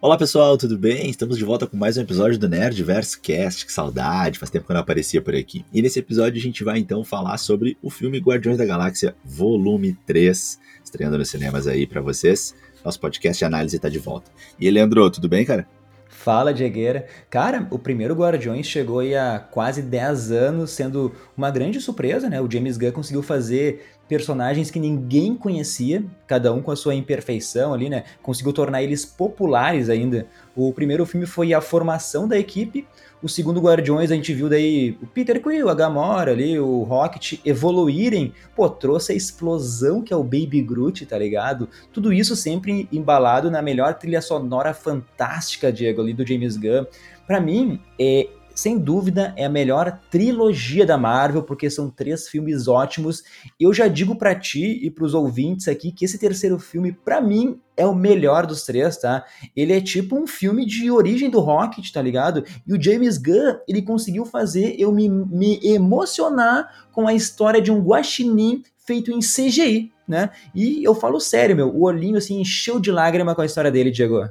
Olá pessoal, tudo bem? Estamos de volta com mais um episódio do Nerdverse Cast. Que saudade, faz tempo que eu não aparecia por aqui. E nesse episódio a gente vai então falar sobre o filme Guardiões da Galáxia Volume 3, estreando nos cinemas aí para vocês. Nosso podcast de análise tá de volta. E Leandro, tudo bem, cara? Fala, Diegueira. Cara, o primeiro Guardiões chegou aí há quase 10 anos, sendo uma grande surpresa, né? O James Gunn conseguiu fazer personagens que ninguém conhecia, cada um com a sua imperfeição ali, né? Conseguiu tornar eles populares ainda. O primeiro filme foi a formação da equipe, o segundo Guardiões a gente viu daí o Peter Quill, a Gamora ali, o Rocket evoluírem, pô, trouxe a explosão que é o Baby Groot, tá ligado? Tudo isso sempre embalado na melhor trilha sonora fantástica, Diego, ali do James Gunn. Para mim, é, sem dúvida, é a melhor trilogia da Marvel, porque são três filmes ótimos. Eu já digo para ti e para os ouvintes aqui que esse terceiro filme, para mim, é o melhor dos três, tá? Ele é tipo um filme de origem do Rocket, tá ligado? E o James Gunn, ele conseguiu fazer eu me, me emocionar com a história de um guaxinim feito em CGI, né? E eu falo sério, meu, o olhinho assim encheu de lágrima com a história dele, Diego.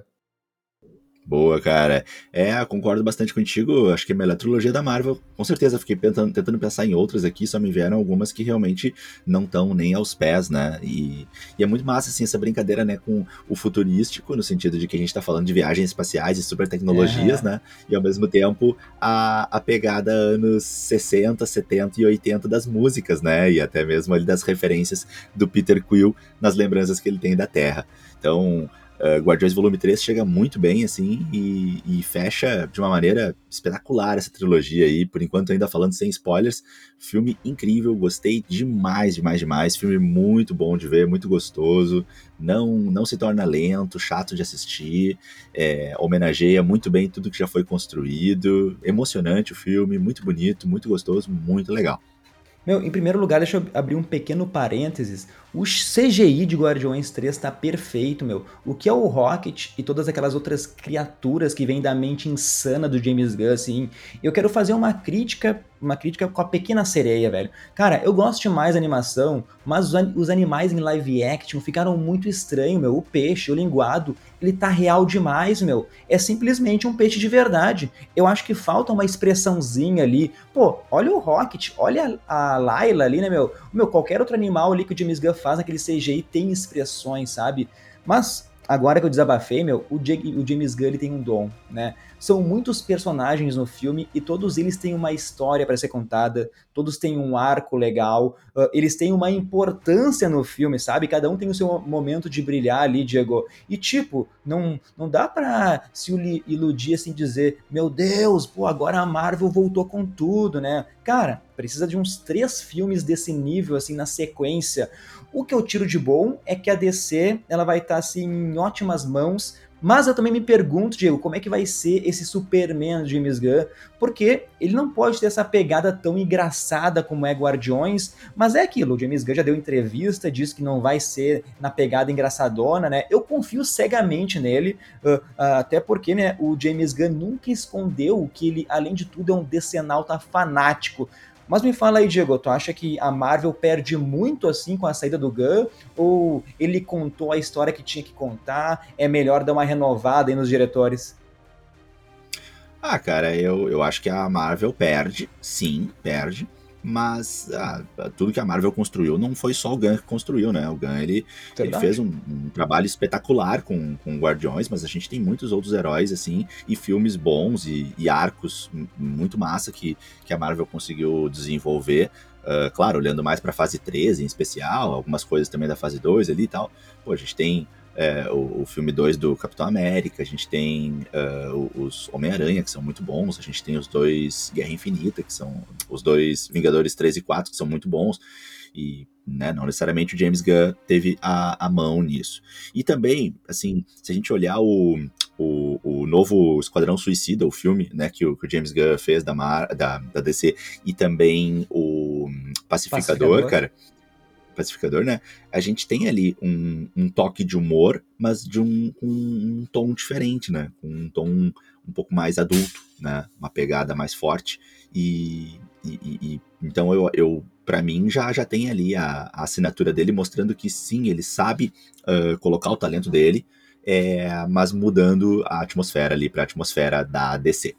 Boa, cara. É, concordo bastante contigo. Acho que é a melhor trilogia da Marvel. Com certeza, fiquei tentando, tentando pensar em outras aqui, só me vieram algumas que realmente não estão nem aos pés, né? E, e, é muito massa, assim, essa brincadeira, né, com o futurístico, no sentido de que a gente tá falando de viagens espaciais e super tecnologias, é. né? E ao mesmo tempo a, a pegada anos 60, 70 e 80 das músicas, né? E até mesmo ali das referências do Peter Quill nas lembranças que ele tem da Terra. Então, Uh, Guardiões Volume 3 chega muito bem, assim, e, e, fecha de uma maneira espetacular essa trilogia aí, por enquanto ainda falando sem spoilers. Filme incrível, gostei demais, demais, demais. Filme muito bom de ver, muito gostoso, não, não se torna lento, chato de assistir, é, homenageia muito bem tudo que já foi construído. Emocionante o filme, muito bonito, muito gostoso, muito legal. Meu, em primeiro lugar, deixa eu abrir um pequeno parênteses. O CGI de Guardiões 3 tá perfeito, meu. O que é o Rocket e todas aquelas outras criaturas que vêm da mente insana do James Gunn, assim. Eu quero fazer uma crítica, uma crítica com a Pequena Sereia, velho. Cara, eu gosto de mais animação, mas os animais em live action ficaram muito estranhos, meu. O peixe, o linguado, ele tá real demais, meu. É simplesmente um peixe de verdade. Eu acho que falta uma expressãozinha ali. Pô, olha o Rocket, olha a Layla ali, né, meu? Meu, qualquer outro animal ali que o James Gunn faz naquele CGI tem expressões, sabe? Mas agora que eu desabafei, meu, o, o James Gunn tem um dom, né? São muitos personagens no filme e todos eles têm uma história para ser contada, todos têm um arco legal, uh, eles têm uma importância no filme, sabe? Cada um tem o seu momento de brilhar ali, Diego. E tipo, não, não dá pra se iludir assim, dizer, meu Deus, pô, agora a Marvel voltou com tudo, né? Cara, precisa de uns três filmes desse nível, assim, na sequência. O que eu tiro de bom é que a DC ela vai estar tá, assim, em ótimas mãos mas eu também me pergunto, Diego, como é que vai ser esse Superman de James Gunn? Porque ele não pode ter essa pegada tão engraçada como é Guardiões, mas é aquilo, o James Gunn já deu entrevista, disse que não vai ser na pegada engraçadona, né? Eu confio cegamente nele, uh, uh, até porque, né, o James Gunn nunca escondeu que ele, além de tudo, é um decenalta fanático. Mas me fala aí, Diego, tu acha que a Marvel perde muito assim com a saída do Gunn? Ou ele contou a história que tinha que contar? É melhor dar uma renovada aí nos diretores? Ah, cara, eu, eu acho que a Marvel perde, sim, perde mas ah, tudo que a Marvel construiu não foi só o Gunn que construiu, né? O Gunn ele, ele fez um, um, trabalho espetacular com, com Guardiões, mas a gente tem muitos outros heróis assim e filmes bons e, e arcos muito massa que, que a Marvel conseguiu desenvolver. Uh, claro, olhando mais para a fase 13 em especial, algumas coisas também da fase 2 ali e tal. Pô, a gente tem é, o, o, filme 2 do Capitão América, a gente tem uh, os Homem-Aranha, que são muito bons, a gente tem os dois Guerra Infinita, que são os dois Vingadores 3 e 4, que são muito bons, e né, não necessariamente o James Gunn teve a, a mão nisso. E também, assim, se a gente olhar o, o, o novo Esquadrão Suicida, o filme né, que, o, que o James Gunn fez da, Mar, da, da DC, e também o Pacificador, Pacificador. cara pacificador, né? A gente tem ali um, um toque de humor, mas de um, um, um, tom diferente, né? Um tom um pouco mais adulto, né? Uma pegada mais forte. E, e, e então eu, eu para mim já já tem ali a, a, assinatura dele mostrando que sim, ele sabe uh, colocar o talento dele. é, mas mudando a atmosfera ali para a atmosfera da DC.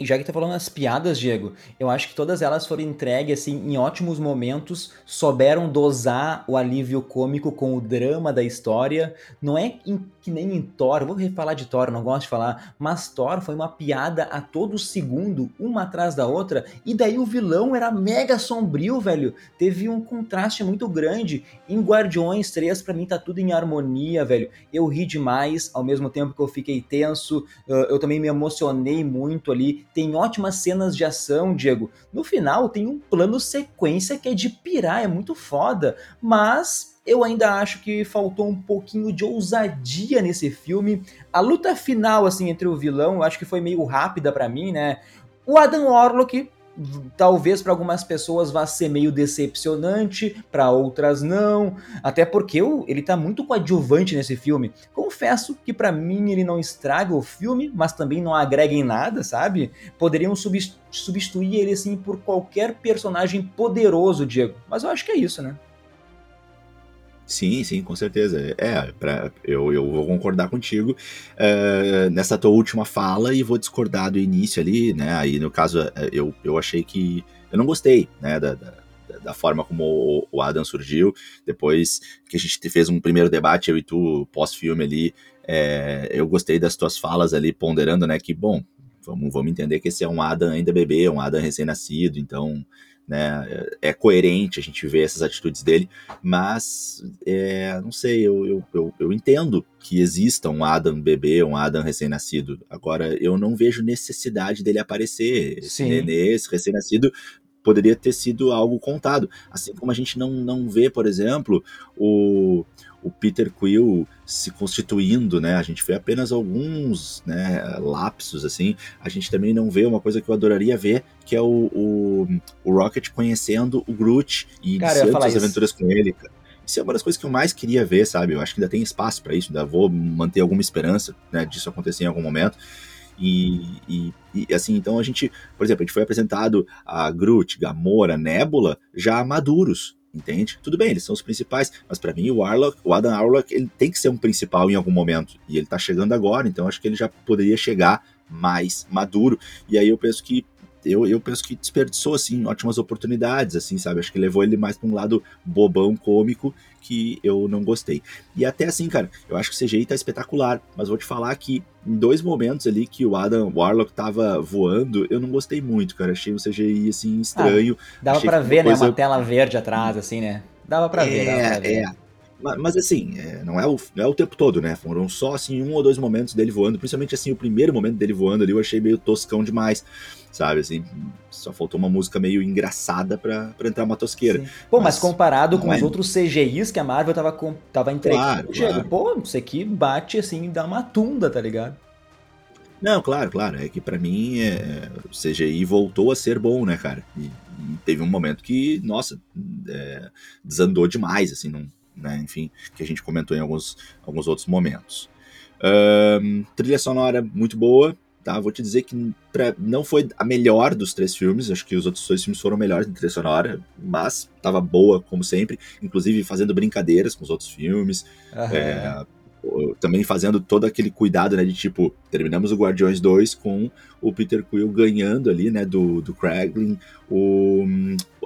E já que tá falando as piadas, Diego, eu acho que todas elas foram entregues assim em ótimos momentos, souberam dosar o alívio cômico com o drama da história. Não é em, que nem em Thor, vou falar de Thor, não gosto de falar, mas Thor foi uma piada a todo segundo, uma atrás da outra, e daí o vilão era mega sombrio, velho. Teve um contraste muito grande. Em Guardiões 3, para mim tá tudo em harmonia, velho. Eu ri demais, ao mesmo tempo que eu fiquei tenso, eu também me emocionei muito ali tem ótimas cenas de ação, Diego. No final tem um plano sequência que é de pirar, é muito foda, mas eu ainda acho que faltou um pouquinho de ousadia nesse filme. A luta final assim entre o vilão, eu acho que foi meio rápida para mim, né? O Adam Warlock talvez para algumas pessoas vá ser meio decepcionante, para outras não, até porque ele tá muito coadjuvante nesse filme. Confesso que para mim ele não estraga o filme, mas também não agrega em nada, sabe? Poderiam substituir ele assim por qualquer personagem poderoso, Diego. Mas eu acho que é isso, né? Sim, sim, com certeza. É, pra, eu, eu vou concordar contigo uh, nessa tua última fala e vou discordar do início ali, né? Aí, no caso, eh, eu, eu achei que. Eu não gostei, né, da, da, da forma como o, Adam surgiu. Depois que a gente fez um primeiro debate, eu e tu, pós-filme ali, é, eu gostei das tuas falas ali, ponderando, né, que, bom, vamos, vamos entender que esse é um Adam ainda bebê, um Adam recém-nascido, então né? É coerente a gente ver essas atitudes dele, mas é, não sei, eu, eu, eu, eu, entendo que exista um Adam bebê, um Adam recém-nascido. Agora, eu não vejo necessidade dele aparecer. Esse Sim. nenê, esse recém-nascido, poderia ter sido algo contado. Assim como a gente não, não vê, por exemplo, o o Peter Quill se constituindo, né? A gente vê apenas alguns né, lapsos, assim. A gente também não vê uma coisa que eu adoraria ver, que é o, o, o Rocket conhecendo o Groot e iniciando suas aventuras com ele. Isso é uma das coisas que eu mais queria ver, sabe? Eu acho que ainda tem espaço para isso, ainda vou manter alguma esperança né, disso acontecer em algum momento. E, e, e, assim, então a gente, por exemplo, a gente foi apresentado a Groot, Gamora, Nebula já maduros, entende? Tudo bem, eles são os principais, mas para mim o Warlock, o Adam Warlock, ele tem que ser um principal em algum momento, e ele tá chegando agora, então acho que ele já poderia chegar mais maduro, e aí eu penso que eu, eu penso que desperdiçou, assim, ótimas oportunidades, assim, sabe? Acho que levou ele mais para um lado bobão, cômico, que eu não gostei. E até assim, cara, eu acho que o CGI tá espetacular, mas vou te falar que em dois momentos ali que o Adam Warlock tava voando, eu não gostei muito, cara. Achei o CGI, assim, estranho. Ah, dava para ver, né? Uma tela verde atrás, assim, né? Dava pra é, ver, dava pra ver. É. Mas, assim, é, não, é o, não é o tempo todo, né? Foram só assim um ou dois momentos dele voando, principalmente assim o primeiro momento dele voando ali eu achei meio toscão demais sabe? Assim, só faltou uma música meio engraçada pra, pra entrar uma tosqueira. Sim. Pô, mas, mas comparado com é... os outros CGIs que a Marvel tava, com, tava entregando, claro, claro. pô, isso aqui bate assim, dá uma tunda, tá ligado? Não, claro, claro. É que para mim é, o CGI voltou a ser bom, né, cara? E, e teve um momento que, nossa, é, desandou demais, assim, não, né? Enfim, que a gente comentou em alguns, alguns outros momentos. Um, trilha sonora muito boa, tá? Vou te dizer que pra, não foi a melhor dos três filmes, acho que os outros dois filmes foram melhores em trilha sonora, mas tava boa, como sempre, inclusive fazendo brincadeiras com os outros filmes. É, também fazendo todo aquele cuidado, né, de tipo, terminamos o Guardiões 2 com o Peter Quill ganhando ali, né, do, do Kraglin, o,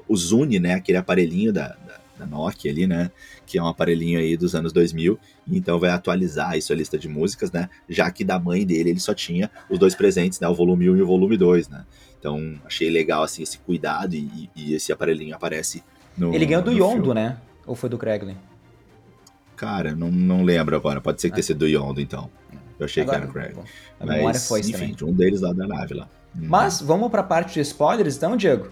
o Zune, né, aquele aparelhinho da, da, da Nokia ali, né, que é um aparelhinho aí dos anos 2000, então vai atualizar isso a lista de músicas, né? Já que da mãe dele ele só tinha os dois presentes, né? O volume 1 e o volume 2, né? Então achei legal assim esse cuidado e, e esse aparelhinho aparece no Ele ganhou do Yondo, filme. né? Ou foi do Kraglin? Cara, não, não lembro agora. Pode ser que ah. tenha sido do Yondo, então. Eu achei agora, que era o Kraglin. A Mas, memória foi enfim, também. um deles lá da nave lá. Mas vamos pra parte de spoilers então, Diego?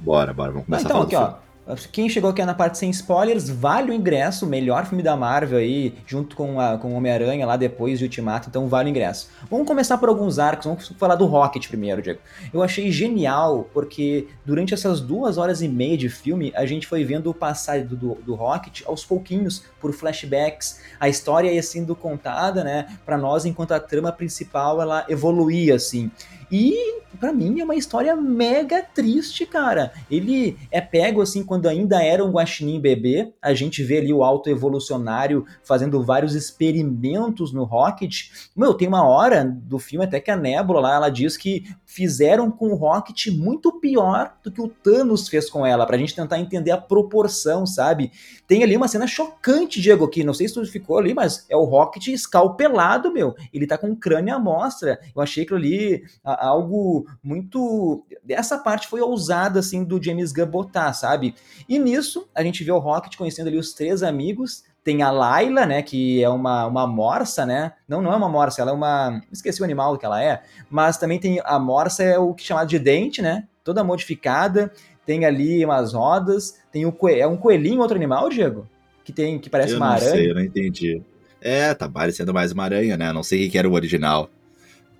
Bora, bora, vamos começar então, aqui, ó. Quem chegou aqui na parte sem spoilers, vale o ingresso, melhor filme da Marvel aí, junto com, a, com Homem-Aranha lá depois de Ultimato, então vale o ingresso. Vamos começar por alguns arcos, vamos falar do Rocket primeiro, Diego. Eu achei genial, porque durante essas duas horas e meia de filme, a gente foi vendo o passado do, do Rocket aos pouquinhos, por flashbacks, a história ia sendo contada, né, para nós, enquanto a trama principal, ela evoluía, assim. E para mim é uma história mega triste, cara. Ele é pego assim quando ainda era um guaxinim bebê. A gente vê ali o alto evolucionário fazendo vários experimentos no Rocket. Meu, tem uma hora do filme até que a Nebula lá, ela diz que fizeram com o Rocket muito pior do que o Thanos fez com ela, pra gente tentar entender a proporção, sabe? Tem ali uma cena chocante, Diego, que não sei se tu ficou ali, mas é o Rocket escalpelado, meu. Ele tá com o crânio à mostra. Eu achei aquilo ali algo muito. Essa parte foi ousada, assim, do James Gunn botar, sabe? E nisso, a gente vê o Rocket conhecendo ali os três amigos. Tem a Layla, né, que é uma, uma morsa, né? Não, não é uma morsa, ela é uma... Esqueci o animal que ela é. Mas também tem a morsa, é o que é chamado de dente, né? Toda modificada. Tem ali umas rodas. Tem o coelho. É um coelhinho, outro animal, Diego? Que tem, que parece eu uma aranha. Eu não sei, eu não entendi. É, tá parecendo mais uma aranha, né? Não sei o que era o original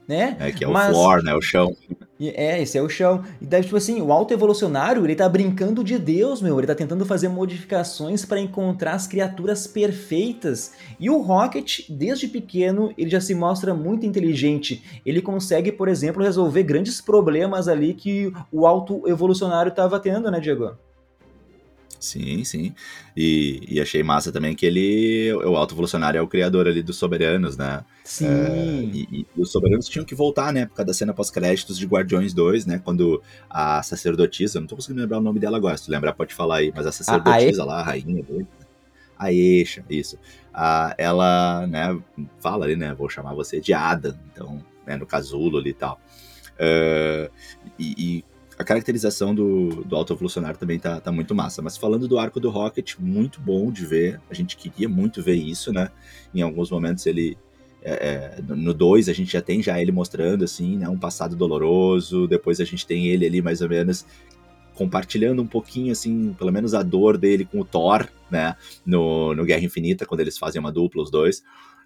né? É, que é Mas, o floor, né? O chão. É, esse é o chão. E daí, tipo assim, o alto evolucionário, ele tá brincando de Deus, meu. Ele tá tentando fazer modificações para encontrar as criaturas perfeitas. E o Rocket, desde pequeno, ele já se mostra muito inteligente. Ele consegue, por exemplo, resolver grandes problemas ali que o alto evolucionário tava tendo, né, Diego? Sim, sim. E, e, achei massa também que ele, o Alto Evolucionário é o criador ali dos Soberanos, né? Sim. É, e, e, os Soberanos tinham que voltar, né? Por causa da cena pós-créditos de Guardiões 2, né? Quando a sacerdotisa, não tô conseguindo lembrar o nome dela agora, se tu lembrar pode falar aí, mas a sacerdotisa a, a lá, a rainha dele, a Eixa, isso. A, ela, né, fala ali, né? Vou chamar você de Ada, então, né, no casulo ali e tal. Uh, e, e a caracterização do, do Alto Evolucionário também tá, tá muito massa. Mas falando do arco do Rocket, muito bom de ver. A gente queria muito ver isso, né? Em alguns momentos ele. É, é no 2 a gente já tem já ele mostrando assim, né, um passado doloroso, depois a gente tem ele ali mais ou menos compartilhando um pouquinho assim, pelo menos a dor dele com o Thor, né, no, no Guerra Infinita, quando eles fazem uma dupla os dois.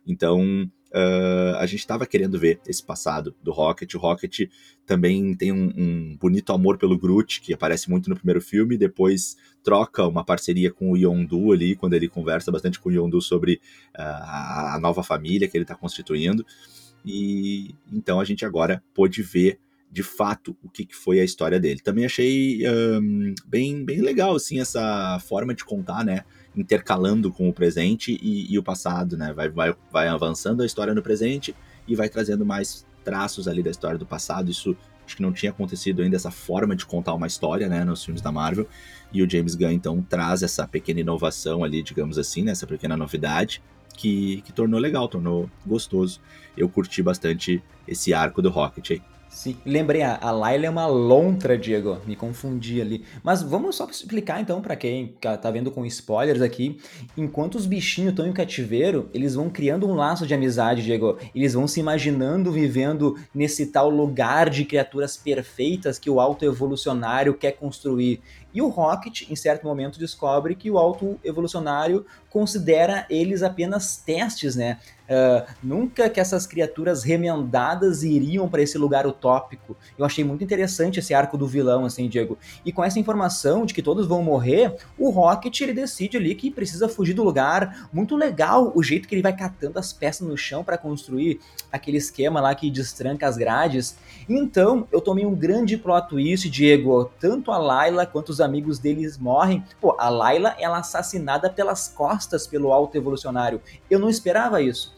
Então, Uh, a gente estava querendo ver esse passado do Rocket. O Rocket também tem um, um, bonito amor pelo Groot, que aparece muito no primeiro filme, depois troca uma parceria com o Yondu ali, quando ele conversa bastante com o Yondu sobre uh, a nova família que ele está constituindo. E então a gente agora pôde ver de fato o que, que foi a história dele. Também achei um, bem, bem legal assim essa forma de contar, né? Intercalando com o presente e, e o passado, né? Vai, vai, vai avançando a história no presente e vai trazendo mais traços ali da história do passado. Isso acho que não tinha acontecido ainda essa forma de contar uma história, né, nos filmes da Marvel. E o James Gunn então traz essa pequena inovação ali, digamos assim, né, essa pequena novidade que, que tornou legal, tornou gostoso. Eu curti bastante esse arco do Rocket aí. Sim, lembrei, a, a Layla é uma lontra, Diego, me confundi ali. Mas vamos só explicar então para quem tá vendo com spoilers aqui. Enquanto os bichinhos estão em cativeiro, eles vão criando um laço de amizade, Diego. Eles vão se imaginando vivendo nesse tal lugar de criaturas perfeitas que o alto evolucionário quer construir. E o Rocket, em certo momento, descobre que o alto evolucionário considera eles apenas testes, né? Uh, nunca que essas criaturas remendadas iriam para esse lugar utópico. Eu achei muito interessante esse arco do vilão, assim, Diego. E com essa informação de que todos vão morrer, o Rocket ele decide ali que precisa fugir do lugar. Muito legal o jeito que ele vai catando as peças no chão para construir aquele esquema lá que destranca as grades. Então, eu tomei um grande plot twist, Diego. Tanto a Layla quanto os amigos deles morrem. Pô, a Layla ela é assassinada pelas costas pelo alto evolucionário. Eu não esperava isso.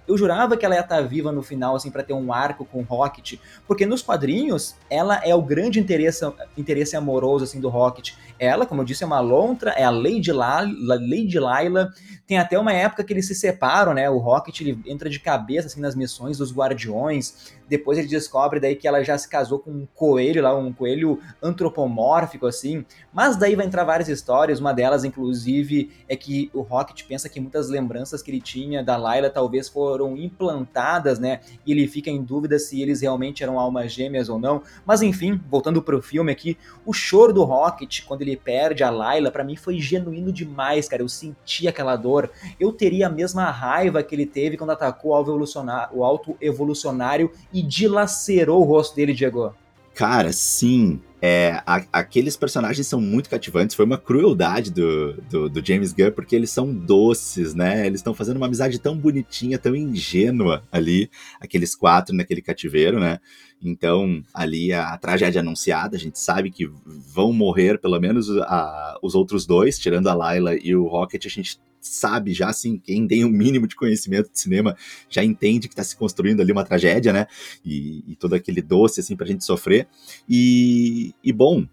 Eu jurava que ela ia estar viva no final, assim, para ter um arco com o Rocket, porque nos quadrinhos ela é o grande interesse, interesse amoroso, assim, do Rocket. Ela, como eu disse, é uma lontra, é a Lady, La, Lady Laila. Tem até uma época que eles se separam, né? O Rocket ele entra de cabeça, assim, nas missões dos Guardiões. Depois ele descobre daí que ela já se casou com um coelho lá, um coelho antropomórfico, assim. Mas daí vai entrar várias histórias, uma delas, inclusive, é que o Rocket pensa que muitas lembranças que ele tinha da Layla talvez foram implantadas, né? E ele fica em dúvida se eles realmente eram almas gêmeas ou não. Mas enfim, voltando pro filme aqui, o choro do Rocket quando ele perde a Layla, para mim foi genuíno demais, cara. Eu senti aquela dor. Eu teria a mesma raiva que ele teve quando atacou o alto evolucionário e dilacerou o rosto dele, Diego. Cara, sim. É, a, aqueles personagens são muito cativantes. Foi uma crueldade do, do, do James Gunn, porque eles são doces, né? Eles estão fazendo uma amizade tão bonitinha, tão ingênua ali, aqueles quatro naquele cativeiro, né? Então, ali a, a tragédia anunciada, a gente sabe que vão morrer pelo menos a, os outros dois, tirando a Layla e o Rocket, a gente sabe já, assim, quem tem o um mínimo de conhecimento de cinema já entende que está se construindo ali uma tragédia, né? E, e, todo aquele doce, assim, pra gente sofrer. E, e bom,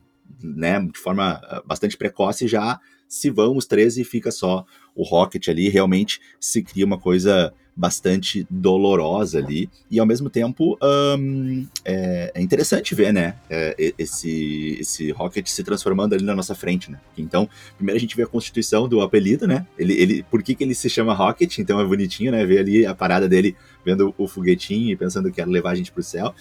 né, de forma ah, bastante precoce já se vão os 13 e fica só o Rocket ali, realmente se cria uma coisa bastante dolorosa ali, e ao mesmo tempo um, é, é, interessante ver, né, é, esse, esse Rocket se transformando ali na nossa frente, né, então, primeiro a gente vê a constituição do apelido, né, ele, ele, por que que ele se chama Rocket, então é bonitinho, né, ver ali a parada dele vendo o foguetinho e pensando que ia levar a gente pro céu,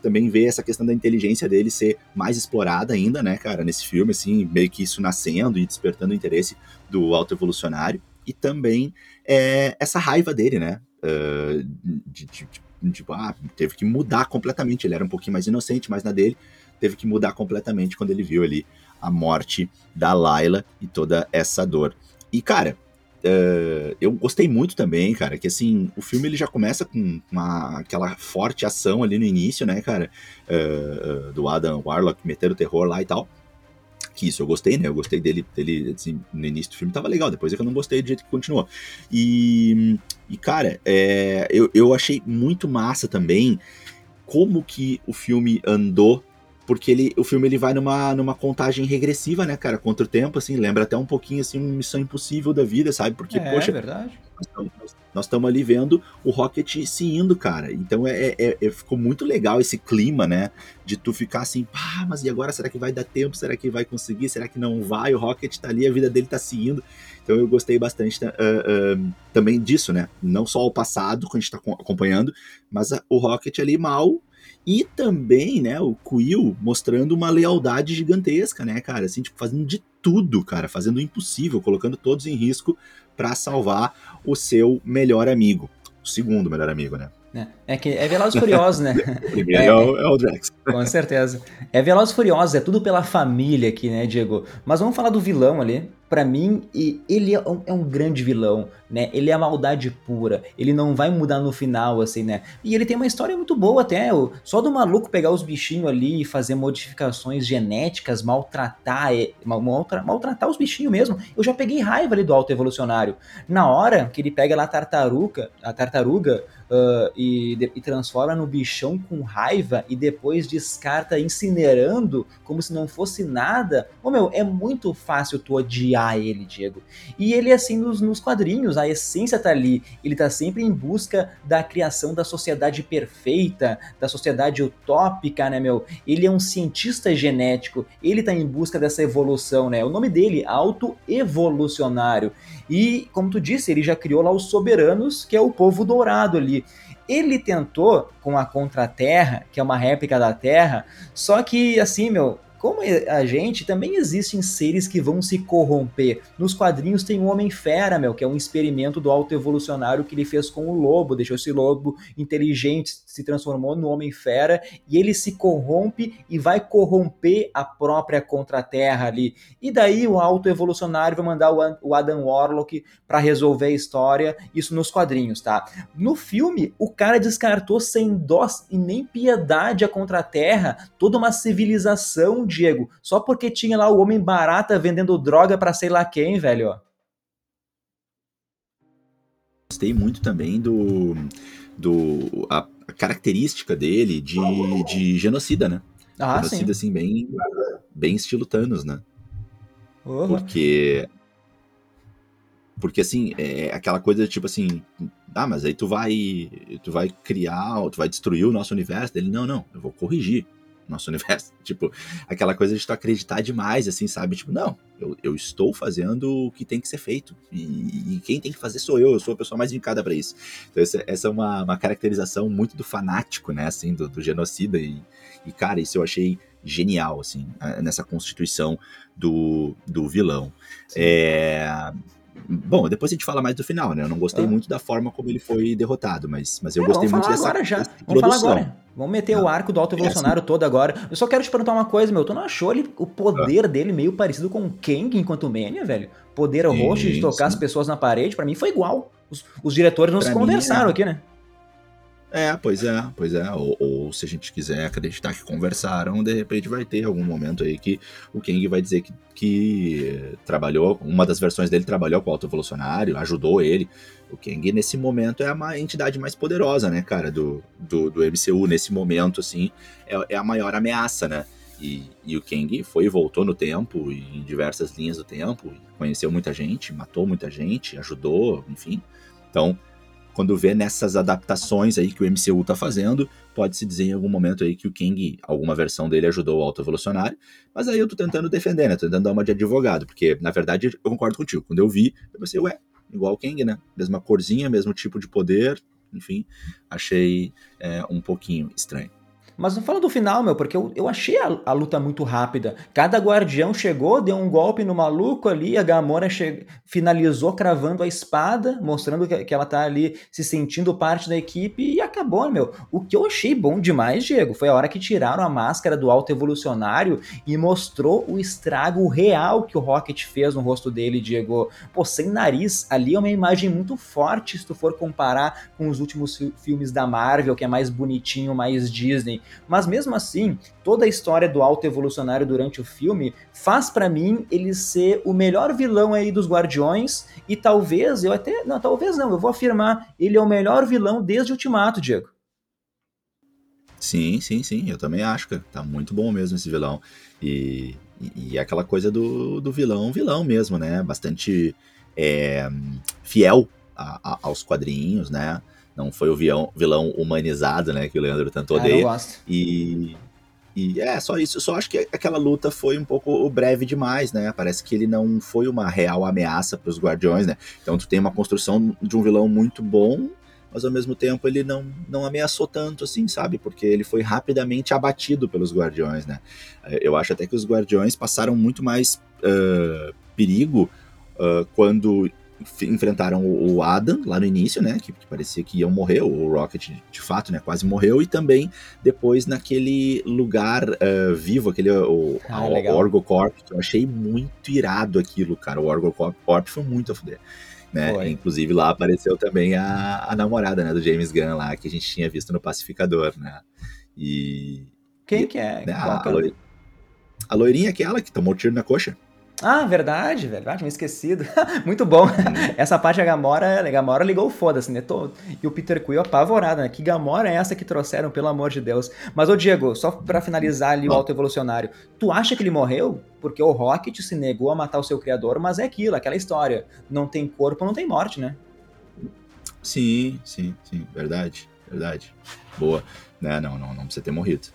também vê essa questão da inteligência dele ser mais explorada ainda, né, cara, nesse filme, assim, meio que isso nascendo e despertando o interesse do autoevolucionário, e também é, essa raiva dele, né? Uh, de, de, de, tipo, ah, teve que mudar completamente. Ele era um pouquinho mais inocente, mas na dele teve que mudar completamente quando ele viu ali a morte da Layla e toda essa dor. E, cara, uh, eu gostei muito também, cara, que assim, o filme ele já começa com uma, aquela forte ação ali no início, né, cara, uh, do Adam Warlock meter o terror lá e tal que isso eu gostei, né? Eu gostei dele, dele assim, no início do filme tava legal, depois é que eu não gostei do jeito que continuou. E, e cara, é, eu, eu achei muito massa também como que o filme andou porque ele, o filme ele vai numa, numa contagem regressiva, né, cara, contra o tempo, assim, lembra até um pouquinho, assim, uma missão impossível da vida, sabe? Porque, é, poxa, é verdade. nós estamos ali vendo o Rocket se indo, cara. Então é, é, é, ficou muito legal esse clima, né? De tu ficar assim, pá, mas e agora? Será que vai dar tempo? Será que vai conseguir? Será que não vai? O Rocket tá ali, a vida dele tá seguindo. Então eu gostei bastante uh, uh, também disso, né? Não só o passado, que a gente tá acompanhando, mas a, o Rocket ali mal e também, né, o Quill mostrando uma lealdade gigantesca, né, cara? Assim, tipo, fazendo de tudo, cara, fazendo o impossível, colocando todos em risco para salvar o seu melhor amigo. O segundo melhor amigo, né? É, é que é Velozes Furiosos, né? Primeiro é, é, o, é o Drax. Com certeza. É Velozes Furiosos, é tudo pela família aqui, né, Diego? Mas vamos falar do vilão ali. Para mim, ele é um, é um, grande vilão, né? Ele é a maldade pura. Ele não vai mudar no final, assim, né? E ele tem uma história muito boa até. Só do maluco pegar os bichinhos ali e fazer modificações genéticas, maltratar, maltratar os bichinhos mesmo. Eu já peguei raiva ali do alto evolucionário. Na hora que ele pega lá a tartaruga, a tartaruga uh, e, e, transforma no bichão com raiva e depois descarta incinerando como se não fosse nada. Ô meu, é muito fácil tu odiar ele, Diego. E ele, assim, nos, nos quadrinhos, a essência tá ali. Ele tá sempre em busca da criação da sociedade perfeita, da sociedade utópica, né, meu? Ele é um cientista genético, ele tá em busca dessa evolução, né? O nome dele, auto-evolucionário. E, como tu disse, ele já criou lá os soberanos, que é o povo dourado ali. Ele tentou com a Contra-Terra, que é uma réplica da Terra, só que, assim, meu, como a gente, também existem seres que vão se corromper. Nos quadrinhos tem o Homem-Fera, meu, que é um experimento do autoevolucionário que ele fez com o lobo, deixou esse lobo inteligente, se transformou no Homem-Fera, e ele se corrompe e vai corromper a própria Contra-Terra ali. E daí o autoevolucionário vai mandar o Adam Warlock para resolver a história, isso nos quadrinhos, tá? No filme, o cara descartou sem dó e nem piedade a Contra-Terra, toda uma civilização Diego, só porque tinha lá o homem barata vendendo droga para sei lá quem, velho. Gostei muito também do. do a, característica dele de, de genocida, né? Ah, genocida, sim. assim, bem, bem estilo Thanos, né? Uhum. Porque. Porque assim, é aquela coisa tipo assim, ah, mas aí tu vai, tu vai criar, tu vai destruir o nosso universo. Ele, não, não, eu vou corrigir nosso universo. Tipo, aquela coisa de tu acreditar demais, assim, sabe? Tipo, não, eu, eu estou fazendo o que tem que ser feito. E, e, quem tem que fazer sou eu, eu sou a pessoa mais indicada para isso. Então, essa, essa é uma, uma, caracterização muito do fanático, né, assim, do, do genocida. E, e, cara, isso eu achei genial, assim, nessa constituição do, do vilão. É, Bom, depois a gente fala mais do final, né? Eu não gostei ah. muito da forma como ele foi derrotado, mas, mas eu é, gostei muito dessa, agora já. Vamos falar agora. Vamos meter ah. o arco do alto evolucionário é, todo agora. Eu só quero te perguntar uma coisa, meu. Tu não achou ele, o poder ah. dele meio parecido com o Kang enquanto Mania, velho? Poder roxo de tocar as pessoas na parede, para mim foi igual. Os, os diretores não pra se conversaram é. aqui, né? É, pois é, pois é. Ou, ou, se a gente quiser acreditar que conversaram, de repente vai ter algum momento aí que o Kang vai dizer que, que trabalhou, uma das versões dele trabalhou com o Alto Evolucionário, ajudou ele. O Kang, nesse momento, é a entidade mais poderosa, né, cara, do, do, do MCU. Nesse momento, assim, é, é a maior ameaça, né? E, e, o Kang foi e voltou no tempo, em diversas linhas do tempo, conheceu muita gente, matou muita gente, ajudou, enfim. Então, quando vê nessas adaptações aí que o MCU tá fazendo, pode-se dizer em algum momento aí que o King, alguma versão dele ajudou o auto-evolucionário, mas aí eu tô tentando defender, né? Tô tentando dar uma de advogado, porque na verdade eu concordo contigo. Quando eu vi, eu pensei, ué, igual o King, né? Mesma corzinha, mesmo tipo de poder, enfim, achei é, um pouquinho estranho. Mas não fala do final, meu, porque eu, eu achei a, a, luta muito rápida. Cada guardião chegou, deu um golpe no maluco ali, a Gamora che... finalizou cravando a espada, mostrando que, que ela tá ali se sentindo parte da equipe e acabou, meu. O que eu achei bom demais, Diego, foi a hora que tiraram a máscara do alto evolucionário e mostrou o estrago real que o Rocket fez no rosto dele, Diego. Pô, sem nariz, ali é uma imagem muito forte se tu for comparar com os últimos fi filmes da Marvel, que é mais bonitinho, mais Disney. Mas mesmo assim, toda a história do alto evolucionário durante o filme faz para mim ele ser o melhor vilão aí dos Guardiões e talvez eu até não, talvez não, eu vou afirmar, ele é o melhor vilão desde Ultimato, Diego. Sim, sim, sim, eu também acho que tá muito bom mesmo esse vilão. E, e, e aquela coisa do, do vilão, vilão mesmo, né? Bastante é, fiel a, a, aos quadrinhos, né? Não foi o vilão, vilão humanizado, né? Que o Leandro tanto odeia. É, eu gosto. E, e é só isso. Eu só acho que aquela luta foi um pouco breve demais, né? Parece que ele não foi uma real ameaça para os Guardiões, né? Então tu tem uma construção de um vilão muito bom, mas ao mesmo tempo ele não, não ameaçou tanto assim, sabe? Porque ele foi rapidamente abatido pelos Guardiões, né? Eu acho até que os Guardiões passaram muito mais uh, perigo uh, quando enfrentaram o Adam lá no início, né? Que, que, parecia que iam morrer, o Rocket de fato, né? Quase morreu, e também depois naquele lugar uh, vivo, aquele o, ah, o Orgocorp, que eu achei muito irado aquilo, cara. O Orgocorp foi muito a fuder. Né? Inclusive lá apareceu também a, a namorada né, do James Gunn lá, que a gente tinha visto no Pacificador, né? E. Quem e, que é? Né, a, loirinha, a loirinha aquela que tomou tiro na coxa. Ah, verdade, verdade, me esquecido. Muito bom. Uhum. Essa parte da Gamora, a Gamora ligou foda-se, né? Tô... E o Peter Quill apavorado, né? Que Gamora é essa que trouxeram, pelo amor de Deus? Mas, ô Diego, só pra finalizar ali o alto evolucionário, tu acha que ele morreu? Porque o Rocket se negou a matar o seu criador, mas é aquilo, aquela história. Não tem corpo, não tem morte, né? Sim, sim, sim, verdade, verdade. Boa. Né, não, não, não precisa ter morrido.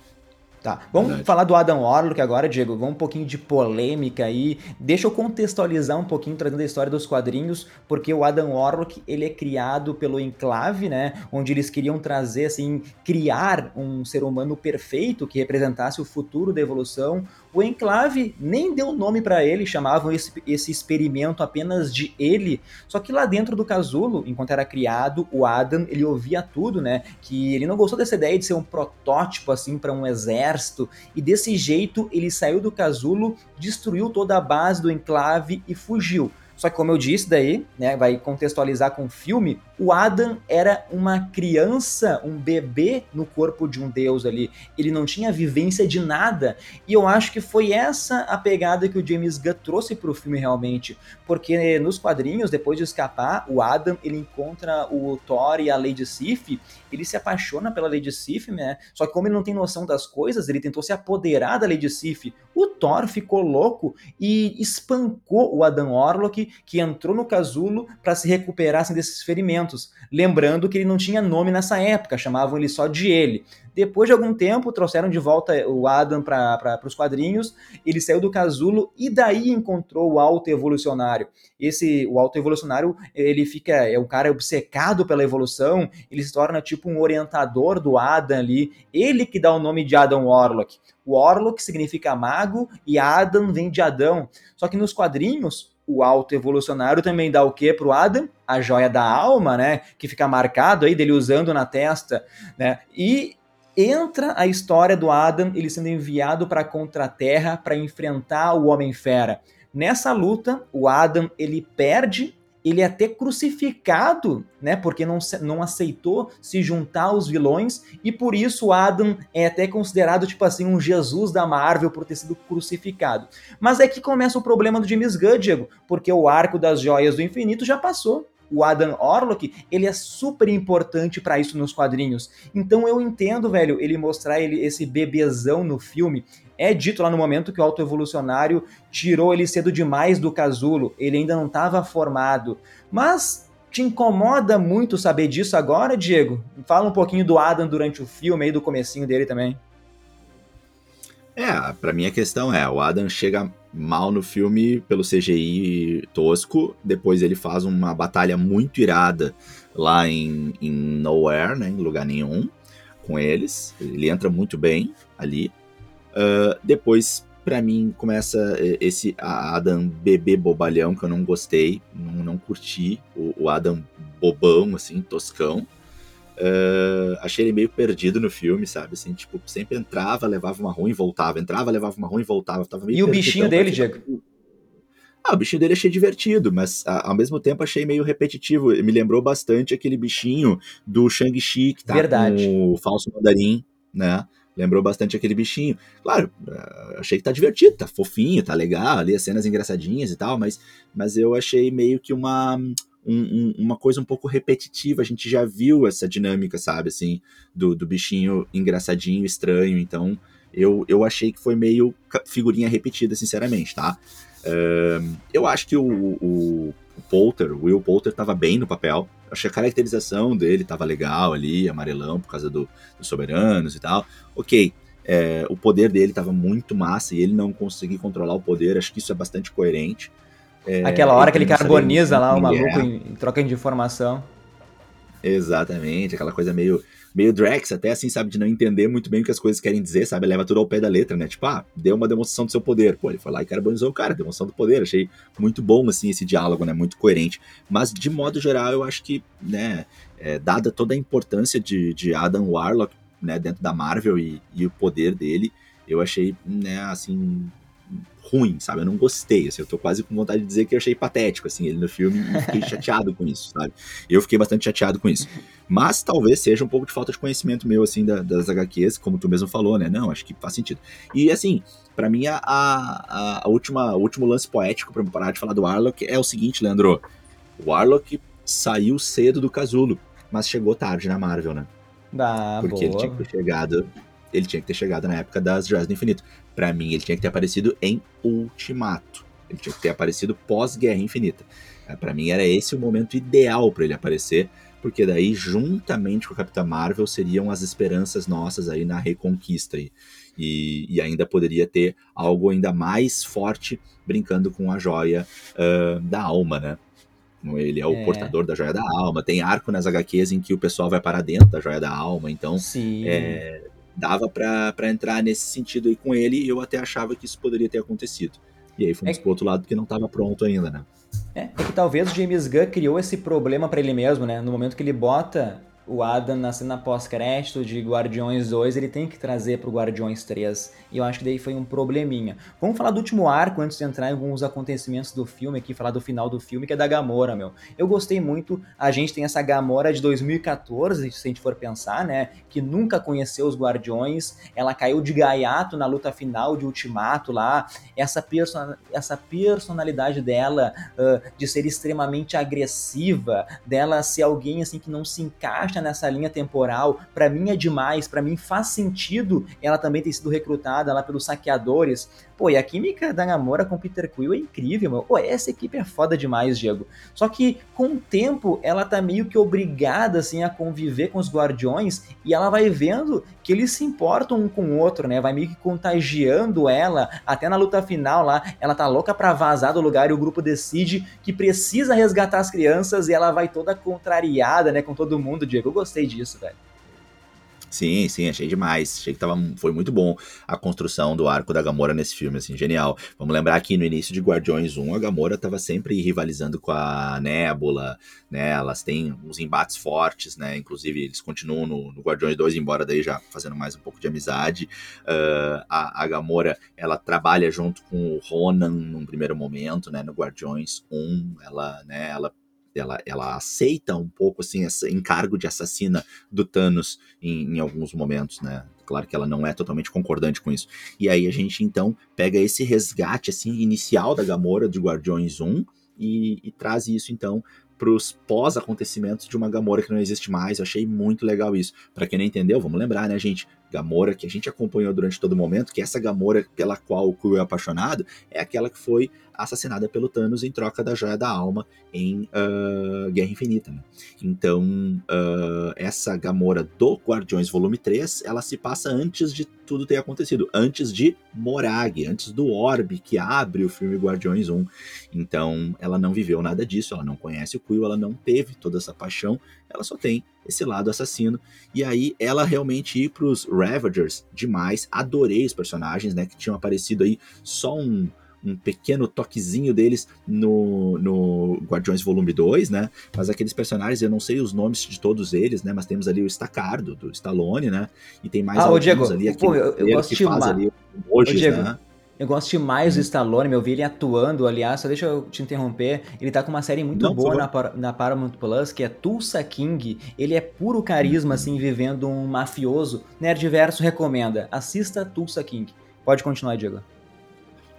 Tá, vamos Verdade. falar do Adam Warlock agora, Diego. Vamos um pouquinho de polêmica aí. Deixa eu contextualizar um pouquinho, trazendo a história dos quadrinhos, porque o Adam Warlock, ele é criado pelo Enclave, né? Onde eles queriam trazer, assim, criar um ser humano perfeito que representasse o futuro da evolução. O Enclave nem deu nome para ele, chamavam esse, esse experimento apenas de ele. Só que lá dentro do casulo, enquanto era criado, o Adam, ele ouvia tudo, né? Que ele não gostou dessa ideia de ser um protótipo, assim, para um exército. E desse jeito, ele saiu do casulo, destruiu toda a base do Enclave e fugiu. Só que, como eu disse, daí, né, vai contextualizar com o filme, o Adam era uma criança, um bebê no corpo de um deus ali. Ele não tinha vivência de nada. E eu acho que foi essa a pegada que o James Gunn trouxe para o filme realmente. Porque nos quadrinhos, depois de escapar, o Adam ele encontra o Thor e a Lady Sif. Ele se apaixona pela Lady Sif, né? Só que como ele não tem noção das coisas, ele tentou se apoderar da Lady Sif. O Thor ficou louco e espancou o Adam Orlok, que entrou no casulo para se recuperar assim, desses ferimentos. Lembrando que ele não tinha nome nessa época, chamavam ele só de ele. Depois de algum tempo, trouxeram de volta o Adam para os quadrinhos, ele saiu do casulo e daí encontrou o Alto Evolucionário. Esse, o Alto Evolucionário, ele fica, é um cara obcecado pela evolução, ele se torna tipo um orientador do Adam ali, ele que dá o nome de Adam Warlock. O Warlock significa mago e Adam vem de Adão. Só que nos quadrinhos, o alto evolucionário também dá o quê pro Adam? A joia da alma, né? Que fica marcado aí dele usando na testa, né? E entra a história do Adam, ele sendo enviado para a Terra para enfrentar o Homem-Fera. Nessa luta, o Adam ele perde ele é até crucificado, né? Porque não, não aceitou se juntar aos vilões, e por isso Adam é até considerado, tipo assim, um Jesus da Marvel por ter sido crucificado. Mas é que começa o problema do James Gunn, Diego, porque o arco das joias do infinito já passou o Adam Orlock, ele é super importante para isso nos quadrinhos. Então eu entendo, velho, ele mostrar ele esse bebezão no filme. É dito lá no momento que o autoevolucionário tirou ele cedo demais do casulo, ele ainda não estava formado. Mas te incomoda muito saber disso agora, Diego? Fala um pouquinho do Adam durante o filme aí, do comecinho dele também. É, pra mim a questão é, o Adam chega mal no filme pelo CGI tosco, depois ele faz uma batalha muito irada lá em, em Nowhere, né, em lugar nenhum, com eles, ele entra muito bem ali, Uh, depois, para mim, começa esse Adam bebê bobalhão que eu não gostei, não, não curti. O, o, Adam bobão, assim, toscão. Uh, achei ele meio perdido no filme, sabe? Assim, tipo, sempre entrava, levava uma ruim, voltava, entrava, levava uma ruim, voltava. Tava meio e o bichinho dele, Diego? Ah, o bichinho dele achei divertido, mas a, ao mesmo tempo achei meio repetitivo. Me lembrou bastante aquele bichinho do Shang-Chi que tá Verdade. com o falso mandarim, né? Lembrou bastante aquele bichinho. Claro, eh, achei que tá divertido, tá fofinho, tá legal, ali as cenas engraçadinhas e tal, mas, mas eu achei meio que uma, um, um, uma coisa um pouco repetitiva. A gente já viu essa dinâmica, sabe, assim, do, do bichinho engraçadinho, estranho. Então, eu, eu achei que foi meio figurinha repetida, sinceramente, tá? Eu acho que o, o, o Poulter, o Will Poulter, tava bem no papel. Eu achei a caracterização dele tava legal ali, amarelão, por causa do, dos soberanos e tal. Ok, é, o poder dele tava muito massa e ele não conseguir controlar o poder, acho que isso é bastante coerente. É, Aquela hora que ele carboniza lá o maluco é. em, em troca de informação. Exatamente, aquela coisa meio meio Drax, até assim, sabe, de não entender muito bem o que as coisas querem dizer, sabe? Leva tudo ao pé da letra, né? Tipo, ah, deu uma demonstração do seu poder. Pô, ele foi lá e carbonizou o cara, demonstração do poder. Achei muito bom, assim, esse diálogo, né? Muito coerente. Mas, de modo geral, eu acho que, né, é, dada toda a importância de, de Adam Warlock, né, dentro da Marvel e, e o poder dele, eu achei, né, assim, ruim, sabe? Eu não gostei, assim, eu tô quase com vontade de dizer que eu achei patético, assim, ele no filme e fiquei chateado com isso, sabe? Eu fiquei bastante chateado com isso. Mas talvez seja um pouco de falta de conhecimento meu, assim, da, das HQs, como tu mesmo falou, né? Não, acho que faz sentido. E, assim, para mim, a, a, a, última, o último lance poético pra parar de falar do Warlock é o seguinte, Leandro. O Warlock saiu cedo do casulo, mas chegou tarde na Marvel, né? Ah, Porque boa. ele tinha que ter chegado ele tinha que ter chegado na época das Joias do Infinito. Para mim, ele tinha que ter aparecido em Ultimato. Ele tinha que ter aparecido pós-Guerra Infinita. É, para mim, era esse o momento ideal para ele aparecer, porque daí, juntamente com a Capitã Marvel, seriam as esperanças nossas aí na Reconquista. Aí. E, e ainda poderia ter algo ainda mais forte brincando com a joia uh, da alma, né? Ele é o é. portador da joia da alma. Tem arco nas HQs em que o pessoal vai parar dentro da joia da alma. Então, é, dava para entrar nesse sentido aí com ele e eu até achava que isso poderia ter acontecido. E aí fomos é... pro outro lado que não estava pronto ainda, né? É, é que talvez o James Gunn criou esse problema para ele mesmo, né? No momento que ele bota o Adam na cena pós-crédito de Guardiões 2, ele tem que trazer pro Guardiões 3. E eu acho que daí foi um probleminha. Vamos falar do último arco antes de entrar em alguns acontecimentos do filme aqui, falar do final do filme, que é da Gamora, meu. Eu gostei muito, a gente tem essa Gamora de 2014, se a gente for pensar, né, que nunca conheceu os Guardiões, ela caiu de gaiato na luta final de Ultimato lá, essa, person essa personalidade dela uh, de ser extremamente agressiva, dela ser alguém assim que não se encaixa encaixa nessa linha temporal, para mim é demais, para mim faz sentido ela também ter sido recrutada lá pelos saqueadores. Pô, e a química da Namora com Peter Quill é incrível, meu. Pô, essa equipe é foda demais, Diego. Só que com o tempo ela tá meio que obrigada assim a conviver com os Guardiões e ela vai vendo que eles se importam um com o outro, né? Vai meio que contagiando ela, até na luta final lá, ela tá louca para vazar do lugar e o grupo decide que precisa resgatar as crianças e ela vai toda contrariada, né, com todo mundo, Diego. Eu gostei disso, velho. Sim, sim, achei demais. Achei que tava, foi muito bom a construção do arco da Gamora nesse filme, assim, genial. Vamos lembrar que no início de Guardiões 1, a Gamora tava sempre rivalizando com a Nebula, né? Elas têm uns embates fortes, né? Inclusive, eles continuam no, no Guardiões 2, embora daí já fazendo mais um pouco de amizade. Uh, a, a Gamora, ela trabalha junto com o Ronan num primeiro momento, né? No Guardiões 1, ela, né? Ela ela, ela aceita um pouco assim esse encargo de assassina do Thanos em, em, alguns momentos, né? Claro que ela não é totalmente concordante com isso. E aí a gente então pega esse resgate assim inicial da Gamora de Guardiões 1 e, e traz isso então para os pós-acontecimentos de uma Gamora que não existe mais. Eu achei muito legal isso. Para quem não entendeu, vamos lembrar, né, gente? Gamora que a gente acompanhou durante todo o momento, que essa Gamora pela qual o Quill é apaixonado é aquela que foi assassinada pelo Thanos em troca da Joia da Alma em uh, Guerra Infinita. Né? Então, uh, essa Gamora do Guardiões Volume 3, ela se passa antes de tudo ter acontecido, antes de Morag, antes do orbe que abre o filme Guardiões 1. Então, ela não viveu nada disso, ela não conhece o Quill, ela não teve toda essa paixão, ela só tem esse lado assassino. E aí, ela realmente ir pros Ravagers demais. Adorei os personagens, né, que tinham aparecido aí só um um pequeno toquezinho deles no, no Guardiões Volume 2, né? Mas aqueles personagens, eu não sei os nomes de todos eles, né? Mas temos ali o Stacardo, do Stallone, né? E tem mais ah, alguns Diego, ali. Pô, eu, eu gosto de faz ali hoje, Diego, né? Eu gosto demais do uhum. Stallone, meu, vi ele atuando, aliás, só deixa eu te interromper, ele tá com uma série muito Não, boa na, na Paramount Plus, que é Tulsa King, ele é puro carisma, uhum. assim, vivendo um mafioso, Nerdverso recomenda, assista Tulsa King. Pode continuar, Diego.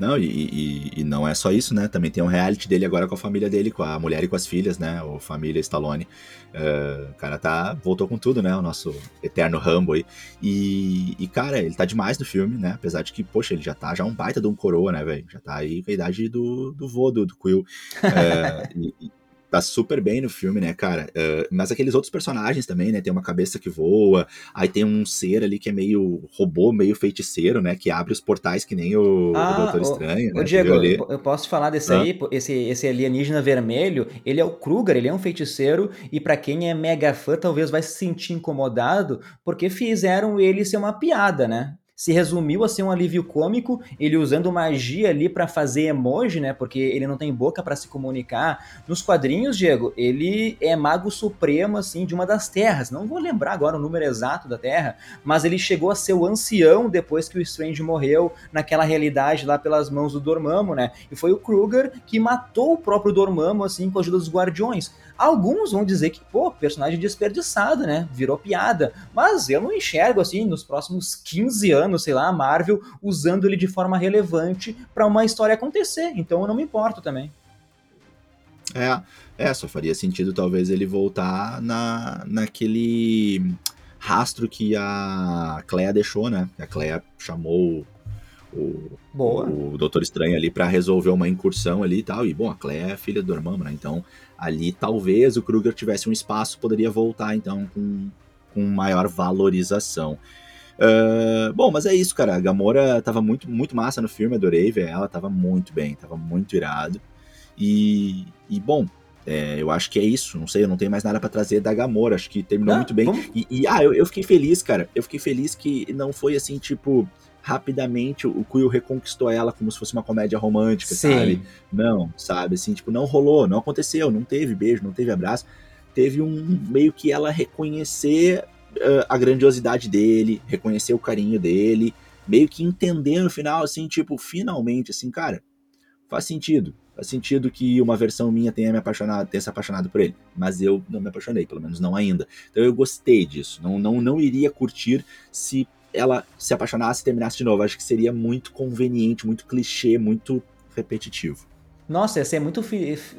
Não, e, e, e, não é só isso, né? Também tem um reality dele agora com a família dele, com a mulher e com as filhas, né? O família Stallone. Uh, o cara tá. voltou com tudo, né? O nosso eterno Rambo aí. E, e, cara, ele tá demais no filme, né? Apesar de que, poxa, ele já tá já um baita de um coroa, né, velho? Já tá aí com a idade do, do vô do, do Quill. Uh, e, tá super bem no filme, né, cara? Uh, mas aqueles outros personagens também, né? Tem uma cabeça que voa, aí tem um ser ali que é meio robô, meio feiticeiro, né? Que abre os portais que nem o, ah, o Doutor Estranho. Ô, né, Diego, eu posso falar desse ah. aí? Esse, esse alienígena vermelho, ele é o Kruger, ele é um feiticeiro, e para quem é mega fã, talvez vai se sentir incomodado, porque fizeram ele ser uma piada, né? Se resumiu a ser um alívio cômico, ele usando magia ali para fazer emoji, né? Porque ele não tem boca para se comunicar. Nos quadrinhos, Diego, ele é mago supremo assim de uma das terras. Não vou lembrar agora o número exato da terra, mas ele chegou a ser o ancião depois que o Strange morreu naquela realidade lá pelas mãos do Dormammu, né? E foi o Kruger que matou o próprio Dormammu assim com a ajuda dos Guardiões. Alguns vão dizer que, pô, personagem desperdiçado, né? Virou piada. Mas eu não enxergo, assim, nos próximos 15 anos, sei lá, a Marvel usando ele de forma relevante para uma história acontecer. Então eu não me importo também. É, é, só faria sentido talvez ele voltar na, naquele rastro que a Cleia deixou, né? A Cleia chamou o, Boa. o Doutor Estranho ali para resolver uma incursão ali e tal. E, bom, a Cleia é filha do Dormammu, né? Então, ali talvez o Kruger tivesse um espaço, poderia voltar, então, com, com maior valorização. Uh, bom, mas é isso, cara. A Gamora tava muito, muito massa no filme, adorei ver ela, tava muito bem, tava muito irado. E, e bom, é, eu acho que é isso. Não sei, eu não tenho mais nada para trazer da Gamora. Acho que terminou muito bem. E, e, ah, eu, eu fiquei feliz, cara. Eu fiquei feliz que não foi assim, tipo rapidamente o Quill reconquistou ela como se fosse uma comédia romântica, Sim. sabe? Não, sabe? Assim, tipo, não rolou, não aconteceu, não teve beijo, não teve abraço. Teve um meio que ela reconhecer uh, a grandiosidade dele, reconhecer o carinho dele, meio que entender no final, assim, tipo, finalmente, assim, cara, faz sentido. Faz sentido que uma versão minha tenha me apaixonado, tenha se apaixonado por ele. Mas eu não me apaixonei, pelo menos não ainda. Então eu gostei disso. Não, não, não iria curtir se ela se apaixonasse e terminasse de novo. Acho que seria muito conveniente, muito clichê, muito repetitivo. Nossa, ia ser muito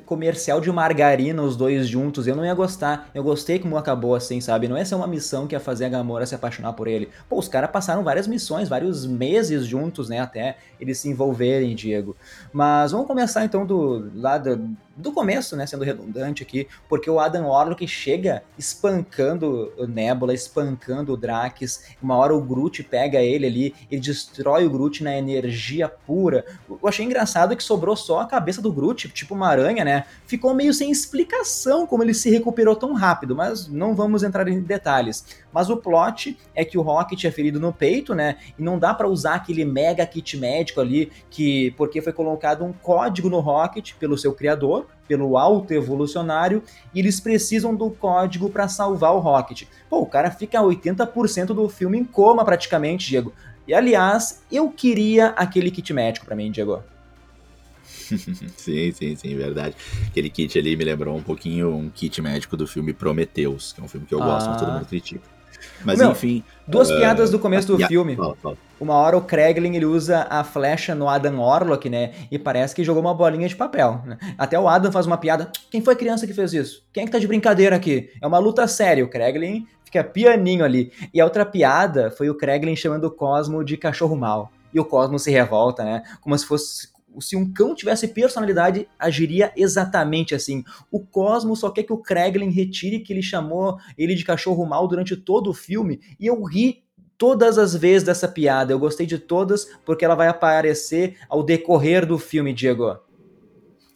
comercial de margarina os dois juntos. Eu não ia gostar. Eu gostei como acabou assim, sabe? Não ia ser uma missão que ia fazer a Gamora se apaixonar por ele. Pô, os caras passaram várias missões, vários meses juntos, né? Até eles se envolverem, Diego. Mas vamos começar então do lado do começo, né, sendo redundante aqui, porque o Adam Warlock chega espancando o Nebula, espancando o Drax, uma hora o Groot pega ele ali, ele destrói o Groot na energia pura. Eu achei engraçado que sobrou só a cabeça do Groot, tipo uma aranha, né? Ficou meio sem explicação como ele se recuperou tão rápido, mas não vamos entrar em detalhes. Mas o plot é que o Rocket é ferido no peito, né? E não dá para usar aquele mega kit médico ali, que porque foi colocado um código no Rocket pelo seu criador, pelo alto evolucionário, e eles precisam do código para salvar o Rocket. Pô, o cara fica 80% do filme em coma praticamente, Diego. E aliás, eu queria aquele kit médico para mim, Diego. sim, sim, sim, verdade. Aquele kit ali me lembrou um pouquinho um kit médico do filme Prometheus, que é um filme que eu ah. gosto, mas todo mundo critica. Mas Meu, enfim. Duas uh, piadas do começo do filme. Fala, fala. Uma hora o Kreglin ele usa a flecha no Adam Orlock, né? E parece que jogou uma bolinha de papel. Né? Até o Adam faz uma piada. Quem foi a criança que fez isso? Quem é que tá de brincadeira aqui? É uma luta séria. O Kreglin fica pianinho ali. E a outra piada foi o Kreglin chamando o Cosmo de cachorro mal. E o Cosmo se revolta, né? Como se fosse se um cão tivesse personalidade, agiria exatamente assim. O Cosmo só quer que o Kreglin retire que ele chamou ele de cachorro mal durante todo o filme, e eu ri todas as vezes dessa piada. Eu gostei de todas porque ela vai aparecer ao decorrer do filme, Diego.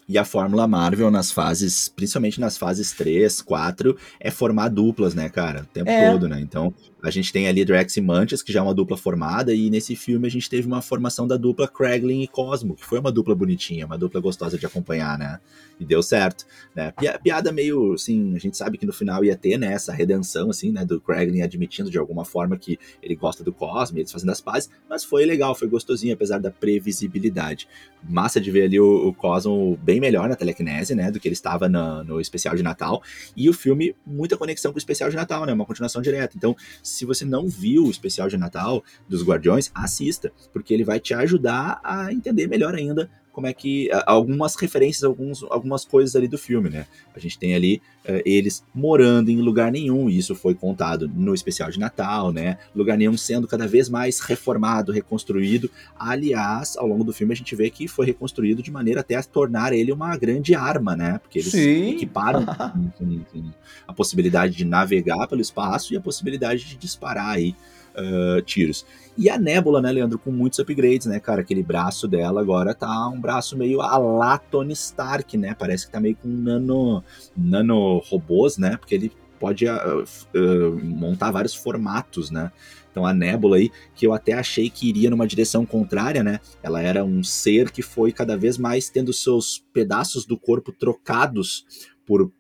E a fórmula Marvel nas fases, principalmente nas fases 3, 4, é formar duplas, né, cara? O tempo é. todo, né? Então, a gente tem ali Drax e Mantis, que já é uma dupla formada, e nesse filme a gente teve uma formação da dupla Kraglin e Cosmo, que foi uma dupla bonitinha, uma dupla gostosa de acompanhar, né? E deu certo, né? Piada meio, assim, a gente sabe que no final ia ter, né, essa redenção, assim, né, do Kraglin admitindo de alguma forma que ele gosta do Cosmo, eles fazendo as pazes, mas foi legal, foi gostosinho, apesar da previsibilidade. Massa de ver ali o, o Cosmo bem melhor na telecinese, né, do que ele estava no, no especial de Natal, e o filme, muita conexão com o especial de Natal, né, uma continuação direta. Então, se você não viu o especial de Natal dos Guardiões, assista, porque ele vai te ajudar a entender melhor ainda como é que algumas referências, alguns, algumas coisas ali do filme, né? A gente tem ali uh, eles morando em lugar nenhum, e isso foi contado no especial de Natal, né? Lugar nenhum sendo cada vez mais reformado, reconstruído. Aliás, ao longo do filme a gente vê que foi reconstruído de maneira até a tornar ele uma grande arma, né? Porque eles Sim. equiparam a possibilidade de navegar pelo espaço e a possibilidade de disparar aí uh, tiros. E a Nebula, né, Leandro, com muitos upgrades, né, cara? Aquele braço dela agora tá um braço meio a la Tony Stark, né? Parece que tá meio com nano, nano robôs, né? Porque ele pode uh, uh, montar vários formatos, né? Então a Nebula aí, que eu até achei que iria numa direção contrária, né? Ela era um ser que foi cada vez mais tendo seus pedaços do corpo trocados por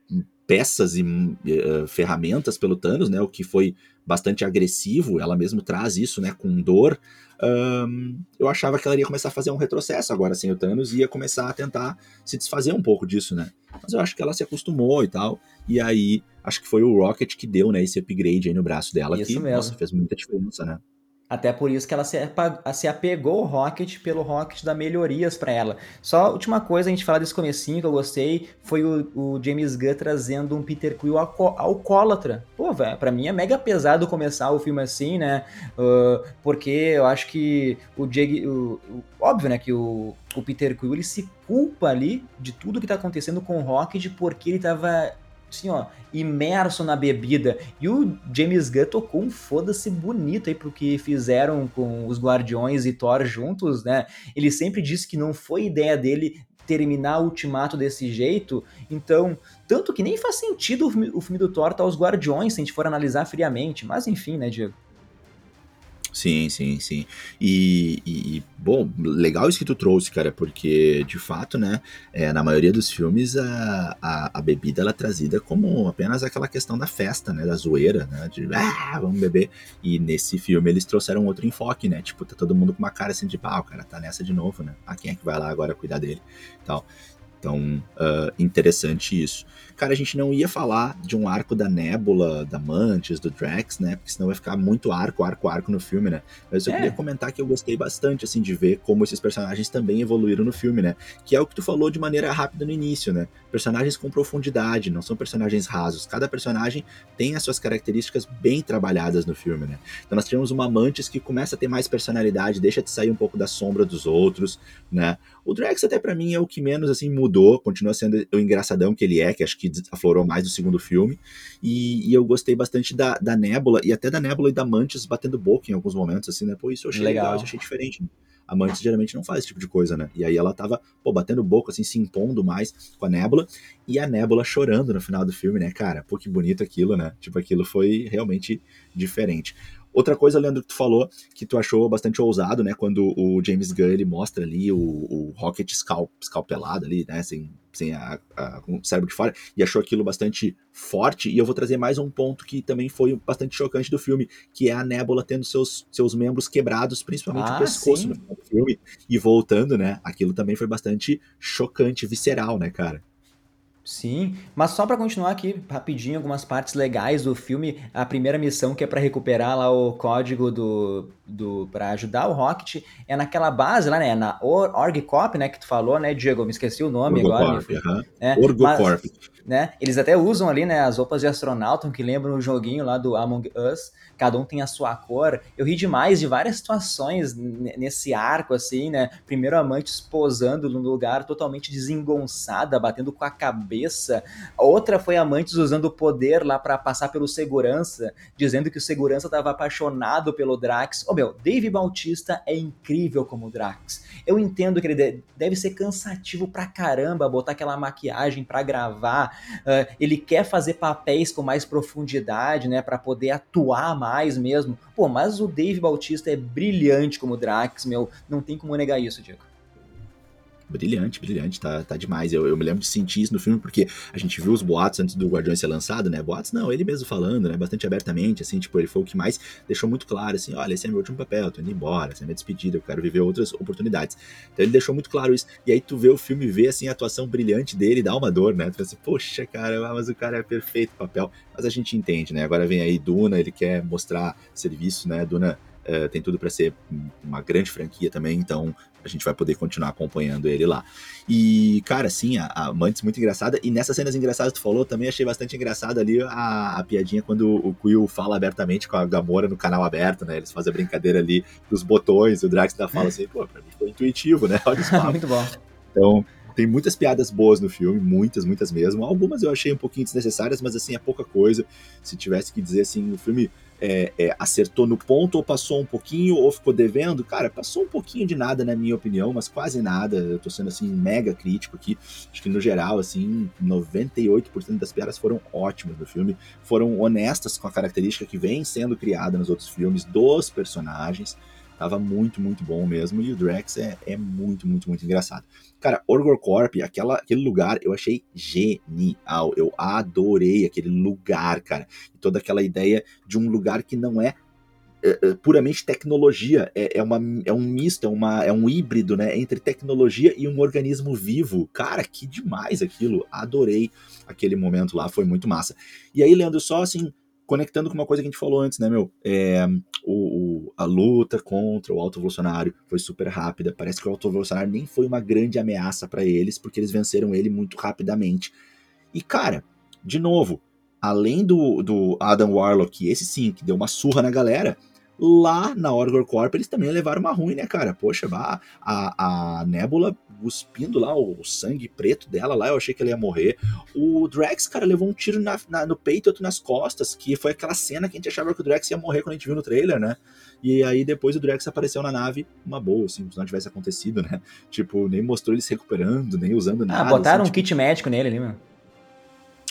peças e uh, ferramentas pelo Thanos, né? O que foi bastante agressivo, ela mesmo traz isso, né, com dor. Um, eu achava que ela iria começar a fazer um retrocesso agora sem o Thanos e ia começar a tentar se desfazer um pouco disso, né? Mas eu acho que ela se acostumou e tal. E aí, acho que foi o Rocket que deu, né, esse upgrade aí no braço dela, isso que, mesmo. nossa, fez muita diferença, né? Até por isso que ela se, apegou ao Rocket pelo Rocket dar melhorias para ela. Só a última coisa, a gente falar desse comecinho que eu gostei, foi o, o James Gunn trazendo um Peter Quill alcoólatra. Pô, velho, pra mim é mega pesado começar o filme assim, né? Uh, porque eu acho que o Jake... Óbvio, né, que o, o Peter Quill, ele se culpa ali de tudo que tá acontecendo com o Rocket porque ele tava assim, ó, imerso na bebida. E o James Gunn tocou um foda-se bonito aí pro que fizeram com os Guardiões e Thor juntos, né? Ele sempre disse que não foi ideia dele terminar o ultimato desse jeito, então, tanto que nem faz sentido o filme, o filme do Thor tá os Guardiões, se a gente for analisar friamente, mas enfim, né, Diego? Sim, sim, sim. E, e, bom, legal isso que tu trouxe, cara, porque de fato, né, é, na maioria dos filmes a, a, a, bebida ela é trazida como apenas aquela questão da festa, né, da zoeira, né, de ah, vamos beber. E nesse filme eles trouxeram outro enfoque, né, tipo, tá todo mundo com uma cara assim de pau, ah, o cara tá nessa de novo, né, ah, quem é que vai lá agora cuidar dele tal. Então, uh, interessante isso. Cara, a gente não ia falar de um arco da Nebula, da Mantis, do Drax, né? Porque senão vai ficar muito arco, arco, arco no filme, né? Mas eu é. queria comentar que eu gostei bastante, assim, de ver como esses personagens também evoluíram no filme, né? Que é o que tu falou de maneira rápida no início, né? Personagens com profundidade, não são personagens rasos. Cada personagem tem as suas características bem trabalhadas no filme, né? Então nós tivemos uma Mantis que começa a ter mais personalidade, deixa de sair um pouco da sombra dos outros, né? O Drax até para mim é o que menos, assim, muda mudou, continua sendo o engraçadão que ele é, que acho que aflorou mais no segundo filme. E, e, eu gostei bastante da, da Nebula, e até da Nebula e da Mantis batendo boca em alguns momentos, assim, né? Pô, isso eu achei legal, legal eu achei diferente. Né? amantes geralmente não faz esse tipo de coisa, né? E aí ela tava, pô, batendo boca, assim, se impondo mais com a Nebula, e a Nebula chorando no final do filme, né, cara? Pô, que bonito aquilo, né? Tipo, aquilo foi realmente diferente. Outra coisa, Leandro, que tu falou, que tu achou bastante ousado, né? Quando o James Gunn ele mostra ali o, o Rocket scalp, scalpelado ali, né? Sem, sem a, a, com o cérebro de fora, e achou aquilo bastante forte. E eu vou trazer mais um ponto que também foi bastante chocante do filme, que é a Nebula tendo seus, seus membros quebrados, principalmente ah, o pescoço sim. no filme, e voltando, né? Aquilo também foi bastante chocante, visceral, né, cara? Sim, mas só para continuar aqui rapidinho algumas partes legais do filme, a primeira missão que é para recuperar lá o código do, do para ajudar o Rocket é naquela base lá, né, na Orgcop, né, que tu falou, né, Diego, me esqueci o nome agora. Corp, uh -huh. é, Orgocorp. né, eles até usam ali, né, as roupas de astronauta que lembram o joguinho lá do Among Us, cada um tem a sua cor. Eu ri demais de várias situações nesse arco, assim, né? Primeiro a amante posando num lugar totalmente desengonçada, batendo com a cabeça. Outra foi a amante usando o poder lá para passar pelo segurança, dizendo que o segurança estava apaixonado pelo Drax. Ô oh, meu, Dave Bautista é incrível como Drax. Eu entendo que ele deve ser cansativo pra caramba botar aquela maquiagem para gravar. Uh, ele quer fazer papéis com mais profundidade, né? para poder atuar mais mais mesmo. Pô, mas o Dave Bautista é brilhante como Drax, meu. Não tem como negar isso, Diego. Brilhante, brilhante, tá, tá demais. Eu, eu me lembro de sentir isso no filme, porque a gente viu os boatos antes do Guardiões ser lançado, né? Boatos não, ele mesmo falando, né? Bastante abertamente, assim, tipo, ele foi o que mais deixou muito claro, assim, olha, esse é meu último papel, tô indo embora, essa é minha despedida, eu quero viver outras oportunidades. Então ele deixou muito claro isso. E aí tu vê o filme, vê, assim, a atuação brilhante dele, dá uma dor, né? Tu pensa, poxa, cara, mas o cara é perfeito papel. Mas a gente entende, né? Agora vem aí Duna, ele quer mostrar serviço, né? Duna Uh, tem tudo para ser uma grande franquia também, então a gente vai poder continuar acompanhando ele lá. E, cara, sim, a, a Mantis muito engraçada. E nessas cenas engraçadas que tu falou, também achei bastante engraçada ali a, a, piadinha quando o Quill fala abertamente com a Gamora no canal aberto, né? Eles fazem a brincadeira ali dos botões, o Drax ainda fala assim, pô, pra mim foi intuitivo, né? Olha isso. muito bom. Então, tem muitas piadas boas no filme, muitas, muitas mesmo. Algumas eu achei um pouquinho desnecessárias, mas assim, é pouca coisa. Se tivesse que dizer assim, o filme é, é, acertou no ponto ou passou um pouquinho ou ficou devendo, cara, passou um pouquinho de nada na minha opinião, mas quase nada. Eu tô sendo assim mega crítico aqui. Acho que no geral, assim, 98% das piadas foram ótimas no filme, foram honestas com a característica que vem sendo criada nos outros filmes dos personagens. Tava muito, muito bom mesmo. E o Drax é, é muito, muito, muito engraçado. Cara, Orgor Corp, aquela, aquele lugar, eu achei genial. Eu adorei aquele lugar, cara. E toda aquela ideia de um lugar que não é, é, é puramente tecnologia. É, é, uma, é um misto, é, uma, é um híbrido, né? Entre tecnologia e um organismo vivo. Cara, que demais aquilo. Adorei aquele momento lá, foi muito massa. E aí, Leandro, só assim, conectando com uma coisa que a gente falou antes, né, meu? O, o, a luta contra o Alto Evolucionário foi super rápida. Parece que o Alto Evolucionário nem foi uma grande ameaça para eles, porque eles venceram ele muito rapidamente. E, cara, de novo, além do, do Adam Warlock, esse sim, que deu uma surra na galera, lá na Orgor Corp eles também levaram uma ruim, né, cara? Poxa, a, a Nebula cuspindo lá o sangue preto dela lá, eu achei que ela ia morrer. O Drax, cara, levou um tiro na, na, no peito e outro nas costas, que foi aquela cena que a gente achava que o Drax ia morrer quando a gente viu no trailer, né? E aí depois o Drax apareceu na nave, uma boa, assim, se não tivesse acontecido, né? Tipo, nem mostrou ele se recuperando, nem usando ah, nada. Ah, botaram assim, um tipo... kit médico nele ali, mano.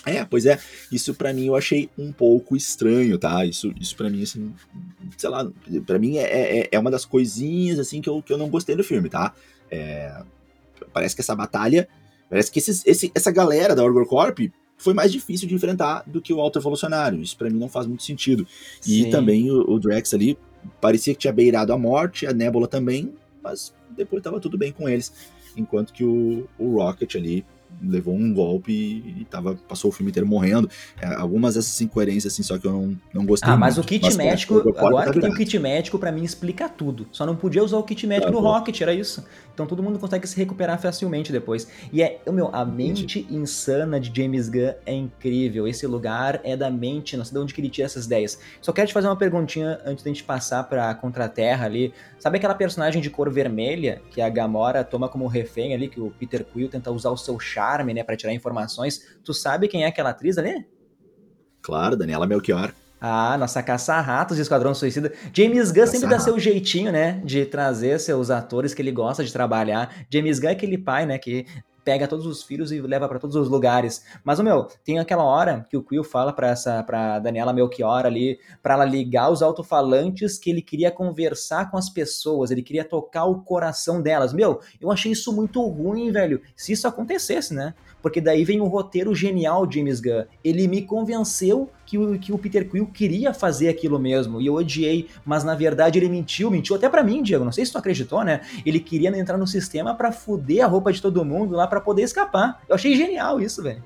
É, pois é, isso para mim eu achei um pouco estranho, tá? Isso, isso para mim, assim, sei lá, para mim é, é, é, uma das coisinhas, assim, que eu, que eu não gostei do filme, tá? É, parece que essa batalha, parece que esses, esse, essa galera da Orgor Corp foi mais difícil de enfrentar do que o Alto Evolucionário. Isso para mim não faz muito sentido. E Sim. também o, o, Drax ali parecia que tinha beirado a morte, a Nebula também, mas depois tava tudo bem com eles. Enquanto que o, o Rocket ali levou um golpe e, tava, passou o filme inteiro morrendo. É, algumas dessas incoerências, assim, só que eu não, não gostei Ah, mas muito. o kit mas, médico, agora tá que tem o kit médico, para mim explica tudo. Só não podia usar o kit médico tá, no Rocket, era isso. Então todo mundo consegue se recuperar facilmente depois. E é, meu, a mente insana de James Gunn é incrível. Esse lugar é da mente, não sei de onde que ele tira essas ideias. Só quero te fazer uma perguntinha antes da gente passar pra Contra-Terra ali. Sabe aquela personagem de cor vermelha que a Gamora toma como refém ali, que o Peter Quill tenta usar o seu né, para tirar informações? Tu sabe quem é aquela atriz ali? Claro, Daniela Melchior. Ah, nossa caça-ratos de Esquadrão Suicida. James Gunn sempre dá seu jeitinho, né? De trazer seus atores que ele gosta de trabalhar. James Gunn é aquele pai, né? Que pega todos os filhos e leva para todos os lugares. Mas, meu, tem aquela hora que o Quill fala para essa para Daniela Melchior ali, para ela ligar os alto-falantes que ele queria conversar com as pessoas, ele queria tocar o coração delas. Meu, eu achei isso muito ruim, velho. Se isso acontecesse, né? Porque daí vem o roteiro genial de James Gunn. Ele me convenceu que o, que o Peter Quill queria fazer aquilo mesmo, e eu odiei, mas na verdade ele mentiu, mentiu até para mim, Diego, não sei se tu acreditou, né? Ele queria entrar no sistema para fuder a roupa de todo mundo lá para poder escapar. Eu achei genial isso, velho.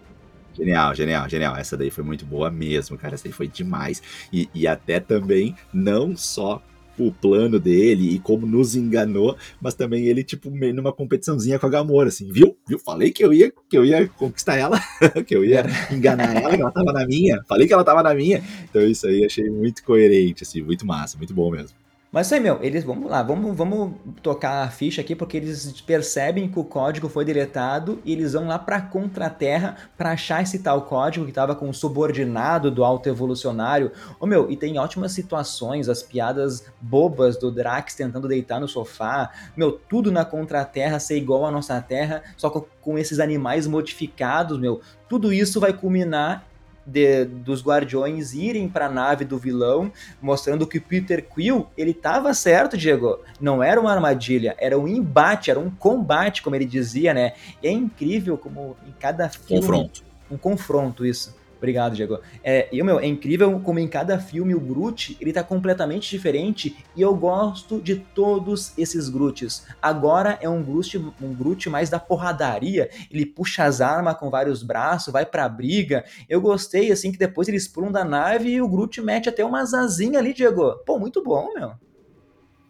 Genial, genial, genial. Essa daí foi muito boa mesmo, cara. Essa daí foi demais. E, e até também, não só o plano dele e como nos enganou, mas também ele, tipo, numa competiçãozinha com a Gamora, assim, viu? Viu? Falei que eu ia, que eu ia conquistar ela, que eu ia enganar ela, que ela tava na minha. Falei que ela tava na minha. Então isso aí achei muito coerente, assim, muito massa, muito bom mesmo. Mas aí, meu, eles, vamos lá, vamos, vamos tocar a ficha aqui, porque eles percebem que o código foi deletado e eles vão lá pra Contraterra para achar esse tal código que tava com o subordinado do alto evolucionário. Ô, meu, e tem ótimas situações, as piadas bobas do Drax tentando deitar no sofá, meu, tudo na Contraterra ser igual à nossa Terra, só com esses animais modificados, meu, tudo isso vai culminar de, dos guardiões irem para a nave do vilão, mostrando que Peter Quill, ele tava certo, Diego. Não era uma armadilha, era um embate, era um combate, como ele dizia, né? E é incrível como em cada filme... Confronto. Um confronto, isso. Obrigado, Diego. É, meu, é incrível como em cada filme o Groot, ele tá completamente diferente e eu gosto de todos esses Groots. Agora é um Groot, um Groot mais da porradaria, ele puxa as armas com vários braços, vai pra briga. Eu gostei, assim, que depois eles pulam da nave e o Groot mete até uma asinha ali, Diego. Pô, muito bom, meu.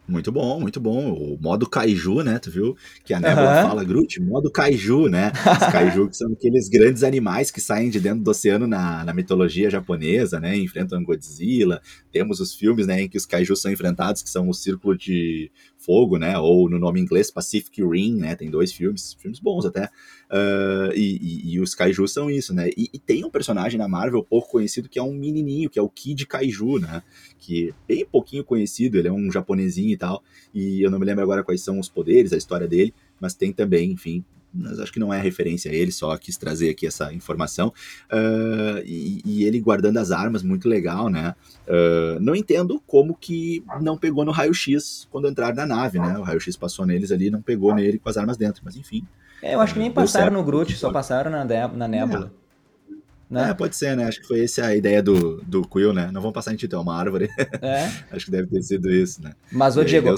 Muito bom, muito bom. O modo kaiju, né? Tu viu que a Nebula uhum. fala, Groot, modo kaiju, né? Os kaiju que são aqueles grandes animais que saem de dentro do oceano na, na mitologia japonesa, né? Enfrentam Godzilla. Temos os filmes, né, em que os kaiju são enfrentados, que são o Círculo de Fogo, né? Ou no nome inglês Pacific Rim, né? Tem dois filmes, filmes bons até. Uh, e, e, e, os kaiju são isso, né? E, e, tem um personagem na Marvel pouco conhecido que é um menininho, que é o Kid Kaiju, né? Que é bem pouquinho conhecido, ele é um japonesinho e tal. E eu não me lembro agora quais são os poderes, a história dele, mas tem também, enfim, mas acho que não é referência a ele, só quis trazer aqui essa informação. Uh, e, e, ele guardando as armas, muito legal, né? Uh, não entendo como que não pegou no raio-x quando entraram na nave, né? O raio-x passou neles ali não pegou nele com as armas dentro, mas enfim. É, eu acho que nem passaram no Groot, só passaram na, na Nebula. É. Né? É, pode ser, né? Acho que foi essa a ideia do, do Quill, né? Não vão passar em ti, é uma árvore. É. Acho que deve ter sido isso, né? Mas, ô Diego,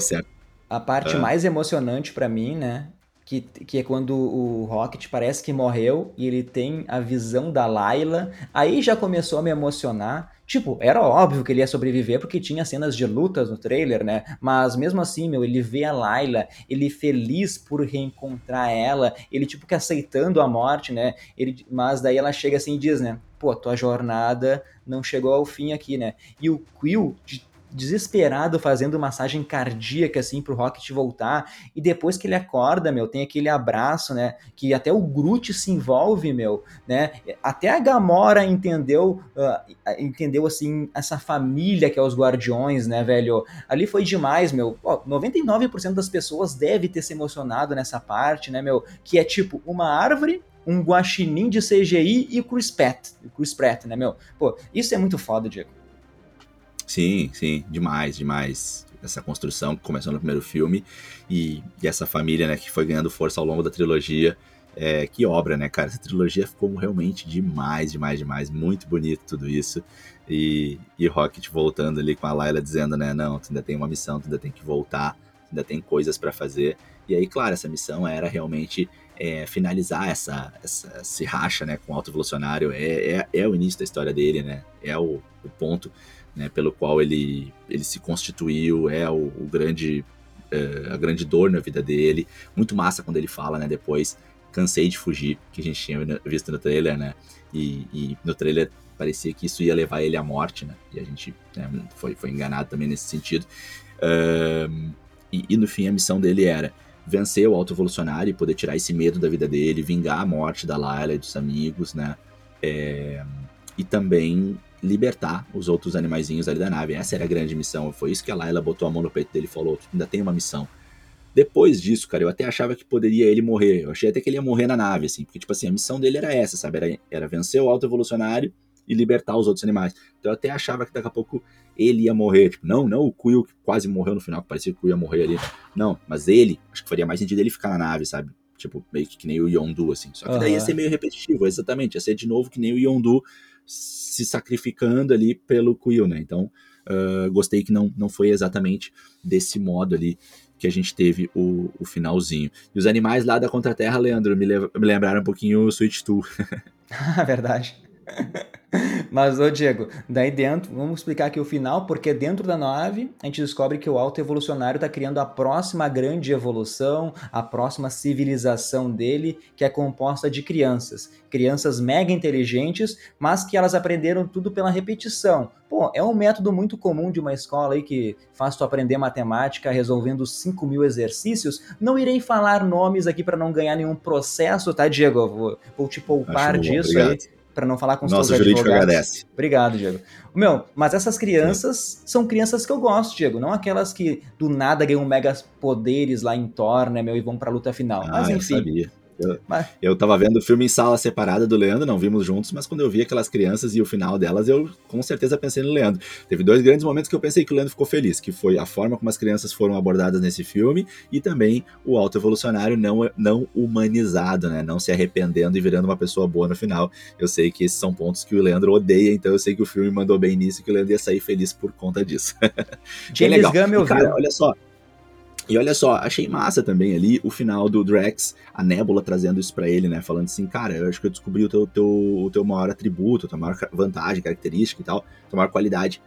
a parte ah. mais emocionante para mim, né? Que, que é quando o Rocket parece que morreu e ele tem a visão da Layla. Aí já começou a me emocionar. Tipo, era óbvio que ele ia sobreviver porque tinha cenas de lutas no trailer, né? Mas mesmo assim, meu, ele vê a Layla, ele feliz por reencontrar ela, ele tipo que aceitando a morte, né? Ele, mas daí ela chega assim e diz, né? Pô, tua jornada não chegou ao fim aqui, né? E o Quill, de desesperado fazendo massagem cardíaca assim pro Rocket voltar e depois que ele acorda, meu, tem aquele abraço, né, que até o Groot se envolve, meu, né? Até a Gamora entendeu, uh, entendeu assim essa família que é os Guardiões, né, velho? Ali foi demais, meu. Ó, 99% das pessoas deve ter se emocionado nessa parte, né, meu, que é tipo uma árvore um guaxinim de CGI e o Chris Pratt, o Chris Pratt, né, meu? Pô, isso é muito foda, Diego. Sim, sim, demais, demais. Essa construção que começou no primeiro filme e, e essa família, né, que foi ganhando força ao longo da trilogia. É, que obra, né, cara? Essa trilogia ficou realmente demais, demais, demais. Muito bonito tudo isso. E, e Rocket voltando ali com a Layla dizendo, né, não, tu ainda tem uma missão, tu ainda tem que voltar, ainda tem coisas para fazer. E aí, claro, essa missão era realmente é, finalizar essa, essa esse racha, né, com o Alto Evolucionário. É, é, é, o início da história dele, né? É o, o ponto né, pelo qual ele, ele se constituiu, é o, o grande é, a grande dor na vida dele. Muito massa quando ele fala, né, depois, cansei de fugir, que a gente tinha visto no trailer, né, e, e no trailer parecia que isso ia levar ele à morte, né, e a gente né, foi, foi enganado também nesse sentido. E, e, no fim a missão dele era vencer o auto-evolucionário e poder tirar esse medo da vida dele, vingar a morte da Layla e dos amigos, né, é, e também libertar os outros animaizinhos ali da nave. Essa era a grande missão. Foi isso que a Layla botou a mão no peito dele e falou: ainda tem uma missão. Depois disso, cara, eu até achava que poderia ele morrer. Eu achei até que ele ia morrer na nave, assim, porque, tipo assim, a missão dele era essa, sabe? Era, era vencer o alto evolucionário e libertar os outros animais. Então eu até achava que daqui a pouco ele ia morrer. Tipo, não, não o Quill que quase morreu no final, que parecia que o Quill ia morrer ali. Não, mas ele, acho que faria mais sentido ele ficar na nave, sabe? Tipo, meio que, que nem o Yondu, assim. Só que uhum. daí ia ser meio repetitivo, exatamente. Ia ser de novo que nem o Yondu se sacrificando ali pelo Quill, né? Então, uh, gostei que não, não foi exatamente desse modo ali que a gente teve o, o finalzinho. E os animais lá da Contra-Terra, Leandro, me, me lembraram um pouquinho o Switch 2. Verdade. Mas, ô Diego, daí dentro, vamos explicar aqui o final, porque dentro da nave a gente descobre que o alto evolucionário está criando a próxima grande evolução, a próxima civilização dele, que é composta de crianças. Crianças mega inteligentes, mas que elas aprenderam tudo pela repetição. Pô, é um método muito comum de uma escola aí que faz tu aprender matemática resolvendo 5 mil exercícios. Não irei falar nomes aqui para não ganhar nenhum processo, tá, Diego? Vou, vou te poupar disso aí para não falar com os Nosso seus jurídico advogados. agradece. Obrigado, Diego. Meu, mas essas crianças Sim. são crianças que eu gosto, Diego, não aquelas que do nada ganham megas poderes lá em Thor, né, meu, e vão pra luta final. Ah, mas enfim. Eu sabia. Eu, mas... eu tava vendo o filme em sala separada do Leandro, não vimos juntos, mas quando eu vi aquelas crianças e o final delas, eu com certeza pensei no Leandro. Teve dois grandes momentos que eu pensei que o Leandro ficou feliz, que foi a forma como as crianças foram abordadas nesse filme e também o alto evolucionário não, não humanizado, né? Não se arrependendo e virando uma pessoa boa no final. Eu sei que esses são pontos que o Leandro odeia, então eu sei que o filme mandou bem nisso e que o Leandro ia sair feliz por conta disso. James Gunn me ouviu. Cara, olha só, e olha só, achei massa também ali o final do Drax, a Nebula trazendo isso para ele, né? Falando assim, cara, eu acho que eu descobri o teu, teu, o teu maior atributo, a tua maior vantagem, característica e tal, a tua maior qualidade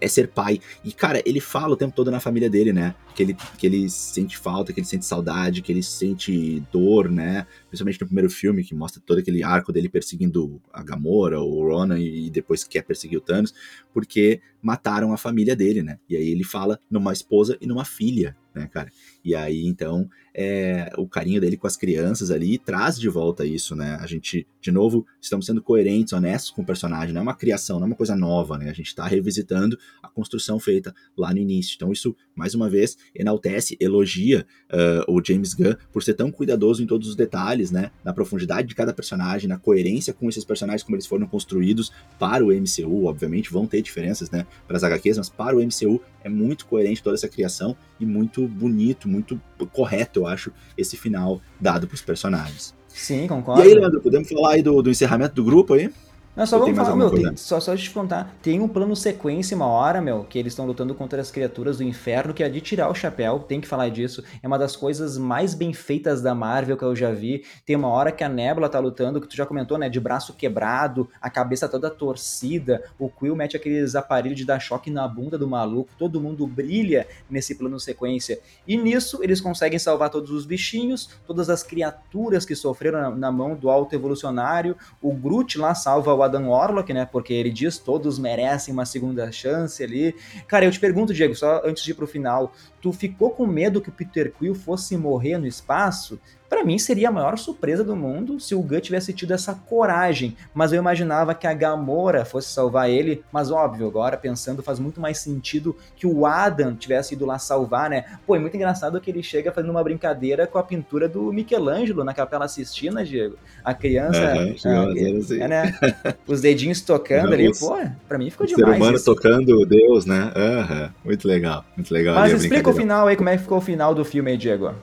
é ser pai. E, cara, ele fala o tempo todo na família dele, né? Que ele, que ele sente falta, que ele sente saudade, que ele sente dor, né? Principalmente no primeiro filme, que mostra todo aquele arco dele perseguindo a Gamora, o Ronan, e depois quer perseguir o Thanos, porque mataram a família dele, né? E aí ele fala numa esposa e numa filha, né, cara? E aí, então, é, o carinho dele com as crianças ali traz de volta isso, né? A gente, de novo, estamos sendo coerentes, honestos com o personagem, não é uma criação, não é uma coisa nova, né? A gente está revisitando a construção feita lá no início. Então, isso, mais uma vez, enaltece, elogia uh, o James Gunn por ser tão cuidadoso em todos os detalhes, né? Na profundidade de cada personagem, na coerência com esses personagens, como eles foram construídos para o MCU, obviamente, vão ter diferenças, né? Para as HQs, mas para o MCU é muito coerente toda essa criação e muito bonito, muito correto, eu acho, esse final dado para os personagens. Sim, concordo. E aí, Leandro, podemos falar aí do, do encerramento do grupo aí? Não, só vamos falar, meu, tem, só, só te contar. Tem um plano sequência uma hora, meu, que eles estão lutando contra as criaturas do inferno, que é de tirar o chapéu, tem que falar disso. É uma das coisas mais bem feitas da Marvel que eu já vi. Tem uma hora que a Nebula tá lutando, que tu já comentou, né, de braço quebrado, a cabeça toda torcida, o Quill mete aqueles aparelhos de dar choque na bunda do maluco, todo mundo brilha nesse plano sequência. E nisso eles conseguem salvar todos os bichinhos, todas as criaturas que sofreram na, na mão do alto evolucionário. O Groot lá salva o Adam Warlock, né? Porque ele diz todos merecem uma segunda chance ali. Cara, eu te pergunto, Diego, só antes de ir pro final, tu ficou com medo que o Peter Quill fosse morrer no espaço? Para mim seria a maior surpresa do mundo se o Gus tivesse tido essa coragem, mas eu imaginava que a Gamora fosse salvar ele, mas óbvio, agora pensando faz muito mais sentido que o Adam tivesse ido lá salvar, né? Pô, é muito engraçado que ele chega fazendo uma brincadeira com a pintura do Michelangelo na Capela Sistina, Diego. A criança, uhum, é, né? Os dedinhos tocando ali, pô, pra mim ficou demais. Ser humano isso. tocando Deus, né? Uhum, muito legal, muito legal. Mas explica o final aí, como é que ficou o final do filme aí, Diego?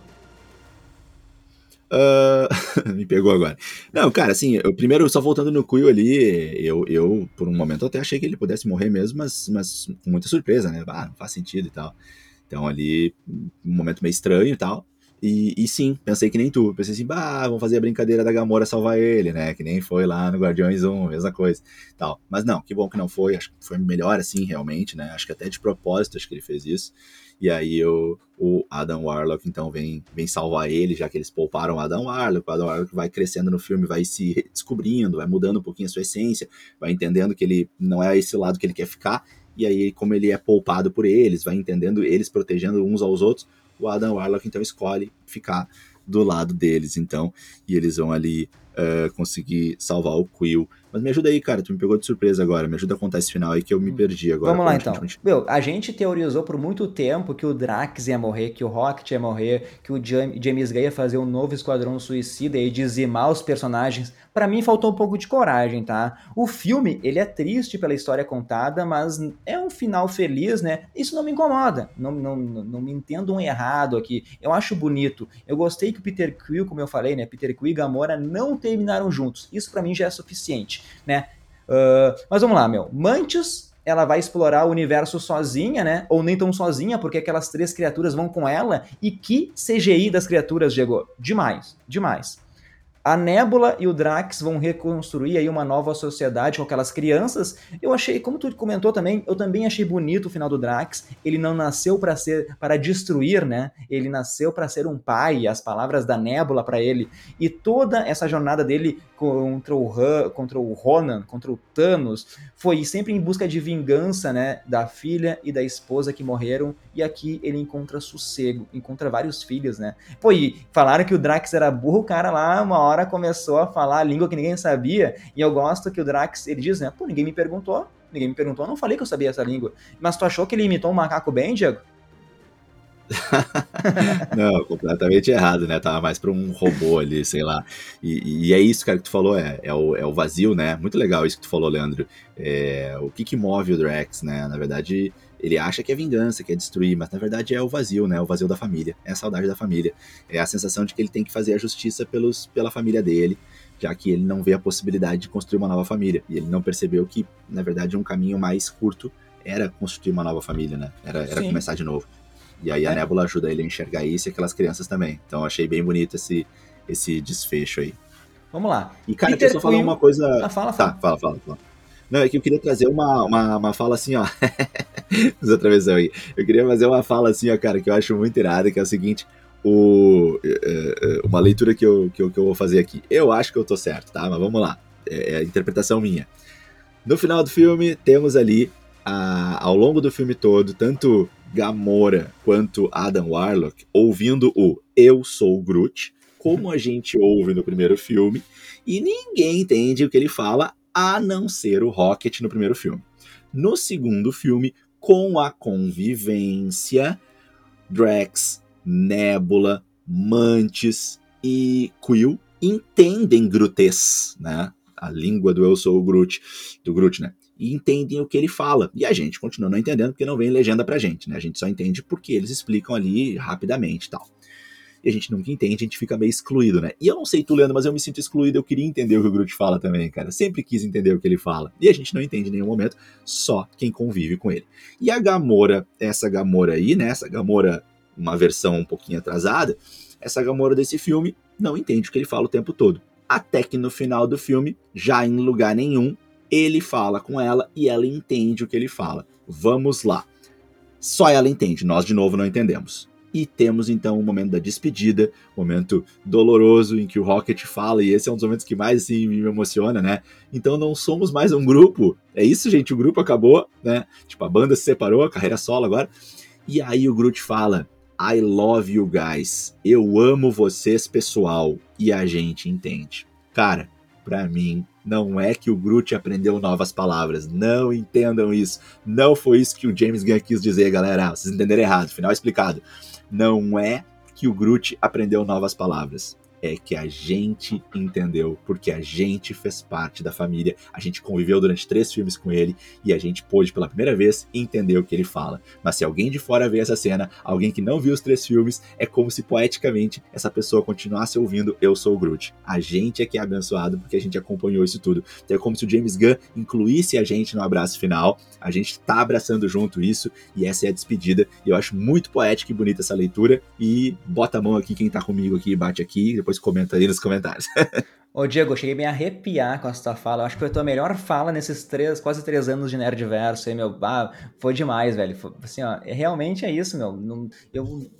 Uh, me pegou agora. Não, cara, assim, eu primeiro, só voltando no Cuyo ali, eu, eu, por um momento, até achei que ele pudesse morrer mesmo, mas, mas com muita surpresa, né? Ah, não faz sentido e tal. Então ali, um momento meio estranho e tal. E, e sim, pensei que nem tu. Pensei assim, bah, vamos fazer a brincadeira da Gamora salvar ele, né? Que nem foi lá no Guardiões 1, mesma coisa. tal. Mas não, que bom que não foi. Acho que foi melhor assim, realmente, né? Acho que até de propósito, acho que ele fez isso. E aí o, o Adam Warlock então vem, vem salvar ele, já que eles pouparam o Adam Warlock. O Adam Warlock vai crescendo no filme, vai se descobrindo, vai mudando um pouquinho a sua essência, vai entendendo que ele não é esse lado que ele quer ficar. E aí, como ele é poupado por eles, vai entendendo eles protegendo uns aos outros, o Adam Warlock então escolhe ficar do lado deles, então, e eles vão ali uh, conseguir salvar o Quill. Mas me ajuda aí, cara, tu me pegou de surpresa agora. Me ajuda a contar esse final aí que eu me perdi agora. Vamos lá então. Gente... Meu, a gente teorizou por muito tempo que o Drax ia morrer, que o Rocket ia morrer, que o James Gunn ia fazer um novo Esquadrão Suicida e dizimar os personagens. Para mim faltou um pouco de coragem, tá? O filme, ele é triste pela história contada, mas é um final feliz, né? Isso não me incomoda. Não, não, não me entendam errado aqui. Eu acho bonito. Eu gostei que o Peter Quill, como eu falei, né? Peter Quill e Gamora não terminaram juntos. Isso para mim já é suficiente né? Uh, mas vamos lá, meu. Mantis, ela vai explorar o universo sozinha, né? Ou nem tão sozinha, porque aquelas três criaturas vão com ela. E que CGI das criaturas, Diego? Demais, demais. A Nebula e o Drax vão reconstruir aí uma nova sociedade com aquelas crianças. Eu achei, como tu comentou também, eu também achei bonito o final do Drax. Ele não nasceu para ser para destruir, né? Ele nasceu para ser um pai, as palavras da Nebula para ele. E toda essa jornada dele contra o, Han, contra o Ronan, contra o Thanos, foi sempre em busca de vingança, né, da filha e da esposa que morreram, e aqui ele encontra sossego, encontra vários filhos, né. Pô, e falaram que o Drax era burro, o cara lá, uma hora começou a falar a língua que ninguém sabia, e eu gosto que o Drax, ele diz, né, pô, ninguém me perguntou, ninguém me perguntou, eu não falei que eu sabia essa língua, mas tu achou que ele imitou um macaco bem, Diego? não, completamente errado, né? Tava mais pra um robô ali, sei lá. E, e, é isso, cara, que tu falou, é, é, o, é o vazio, né? Muito legal isso que tu falou, Leandro. É, o que que move o Drax, né? Na verdade, ele acha que é vingança, que é destruir, mas na verdade é o vazio, né? O vazio da família, é a saudade da família. É a sensação de que ele tem que fazer a justiça pelos, pela família dele, já que ele não vê a possibilidade de construir uma nova família. E ele não percebeu que, na verdade, um caminho mais curto era construir uma nova família, né? Era, era começar de novo. E aí a é. Nebula ajuda ele a enxergar isso e aquelas crianças também. Então achei bem bonito esse, esse desfecho aí. Vamos lá. E, cara, Peter deixa eu só falar uma coisa. Ah, fala, fala. Tá, fala, fala, fala. Não, é que eu queria trazer uma, uma, uma fala assim, ó. outra vez aí. Eu queria fazer uma fala assim, ó, cara, que eu acho muito irada, que é o seguinte. O, é, é, uma leitura que eu, que, eu, que eu vou fazer aqui. Eu acho que eu tô certo, tá? Mas vamos lá. É, é interpretação minha. No final do filme, temos ali, a, ao longo do filme todo, tanto Gamora quanto Adam Warlock ouvindo o Eu Sou Groot, como a gente ouve no primeiro filme, e ninguém entende o que ele fala, a não ser o Rocket no primeiro filme. No segundo filme, com a convivência, Drax, Nebula, Mantis e Quill entendem Grutes, né? A língua do Eu Sou o Groot, do Groot, né? e entendem o que ele fala. E a gente continua não entendendo porque não vem legenda pra gente, né? A gente só entende porque eles explicam ali rapidamente e tal. E a gente nunca entende, a gente fica meio excluído, né? E eu não sei tu, Leandro, mas eu me sinto excluído, eu queria entender o que o Groot fala também, cara. Sempre quis entender o que ele fala. E a gente não entende em nenhum momento, só quem convive com ele. E a Gamora, essa Gamora aí, né? Essa Gamora, uma versão um pouquinho atrasada, essa Gamora desse filme não entende o que ele fala o tempo todo. Até que no final do filme, já em lugar nenhum, ele fala com ela e ela entende o que ele fala. Vamos lá. Só ela entende, nós de novo não entendemos. E temos então o momento da despedida, momento doloroso em que o Rocket fala, e esse é um dos momentos que mais assim, me emociona, né? Então não somos mais um grupo. É isso, gente, o grupo acabou, né? Tipo, a banda se separou, a carreira solo agora. E aí o Groot fala: I love you guys. Eu amo vocês, pessoal. E a gente entende. Cara, para mim, não é que o Groot aprendeu novas palavras. Não entendam isso. Não foi isso que o James Gunn quis dizer, galera. Vocês entenderam errado. Final explicado. Não é que o Groot aprendeu novas palavras é que a gente entendeu, porque a gente fez parte da família, a gente conviveu durante três filmes com ele e a gente pôde pela primeira vez entender o que ele fala. Mas se alguém de fora vê essa cena, alguém que não viu os três filmes, é como se poeticamente essa pessoa continuasse ouvindo Eu Sou o Groot. A gente é que é abençoado porque a gente acompanhou isso tudo. Então é como se o James Gunn incluísse a gente no abraço final, a gente tá abraçando junto isso e essa é a despedida. E eu acho muito poética e bonita essa leitura e bota a mão aqui quem tá comigo aqui, bate aqui, depois comenta aí nos comentários. Ô Diego, eu cheguei a me arrepiar com essa tua fala. Eu acho que foi a tua melhor fala nesses três, quase três anos de Nerdverso aí, meu. Ah, foi demais, velho. Foi, assim, ó, é, realmente é isso, meu. Não, eu,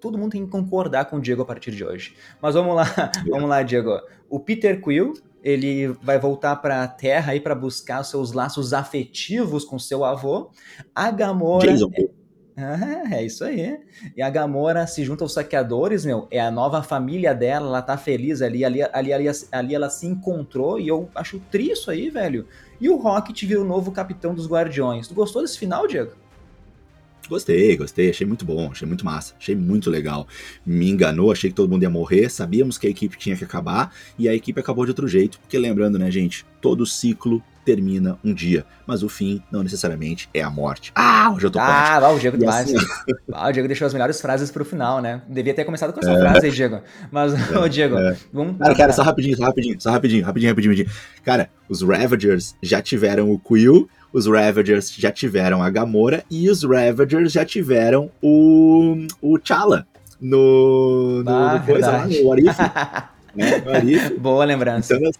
todo mundo tem que concordar com o Diego a partir de hoje. Mas vamos lá, vamos lá, Diego. O Peter Quill, ele vai voltar para a Terra aí para buscar seus laços afetivos com seu avô. A Gamora. Jason Quill. Ah, é isso aí. E a Gamora se junta aos saqueadores, meu. É a nova família dela, ela tá feliz ali, ali, ali, ali, ali ela se encontrou e eu acho triste aí, velho. E o Rocket vira o novo capitão dos Guardiões. Tu gostou desse final, Diego? Gostei, gostei, achei muito bom, achei muito massa, achei muito legal. Me enganou, achei que todo mundo ia morrer, sabíamos que a equipe tinha que acabar e a equipe acabou de outro jeito, porque lembrando, né, gente, todo ciclo termina um dia, mas o fim não necessariamente é a morte. Ah, hoje eu tô Ah, vai, o Diego demais. Assim... ah, o Diego deixou as melhores frases pro final, né? Devia ter começado com essa é. frase aí, Diego. Mas, é, ô, Diego, é. vamos... Cara, cara, só rapidinho, só rapidinho, só rapidinho, rapidinho, rapidinho, rapidinho. Cara, os Ravagers já tiveram o Quill, os Ravagers já tiveram a Gamora e os Ravagers já tiveram o, o T'Challa no, no, ah, no coisa lá, no Arif. né, no Arif. Boa lembrança. Então,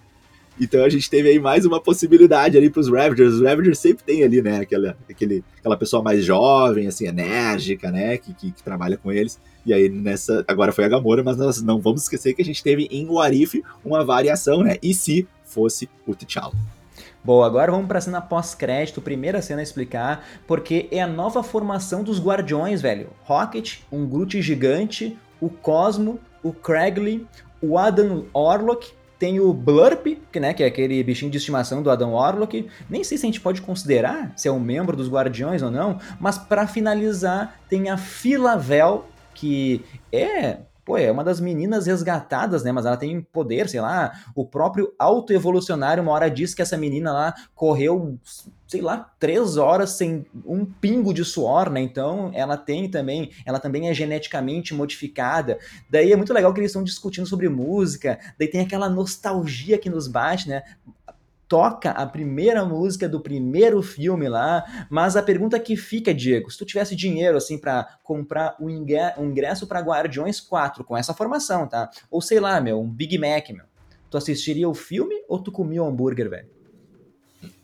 então a gente teve aí mais uma possibilidade ali para os Ravagers. Os Ravagers sempre tem ali, né, aquela, aquele, aquela pessoa mais jovem, assim, enérgica, né, que, que, que, trabalha com eles. E aí nessa, agora foi a Gamora, mas nós não vamos esquecer que a gente teve em Warif uma variação, né, e se fosse o T'Challa. Boa, agora vamos para a cena pós-crédito, primeira cena a explicar, porque é a nova formação dos Guardiões, velho. Rocket, um Groot gigante, o Cosmo, o Craigley, o Adam Orlock, tem o Blurp, que, né, que é aquele bichinho de estimação do Adam Warlock. Nem sei se a gente pode considerar se é um membro dos Guardiões ou não, mas para finalizar tem a Filavel, que é pô, é uma das meninas resgatadas, né? Mas ela tem poder, sei lá. O próprio autoevolucionário uma hora disse que essa menina lá correu, sei lá, três horas sem um pingo de suor, né? Então ela tem também, ela também é geneticamente modificada. Daí é muito legal que eles estão discutindo sobre música. Daí tem aquela nostalgia que nos bate, né? Toca a primeira música do primeiro filme lá, mas a pergunta que fica, Diego, se tu tivesse dinheiro assim para comprar um ingresso para Guardiões 4 com essa formação, tá? Ou sei lá, meu, um Big Mac, meu. Tu assistiria o filme ou tu comia o um hambúrguer, velho?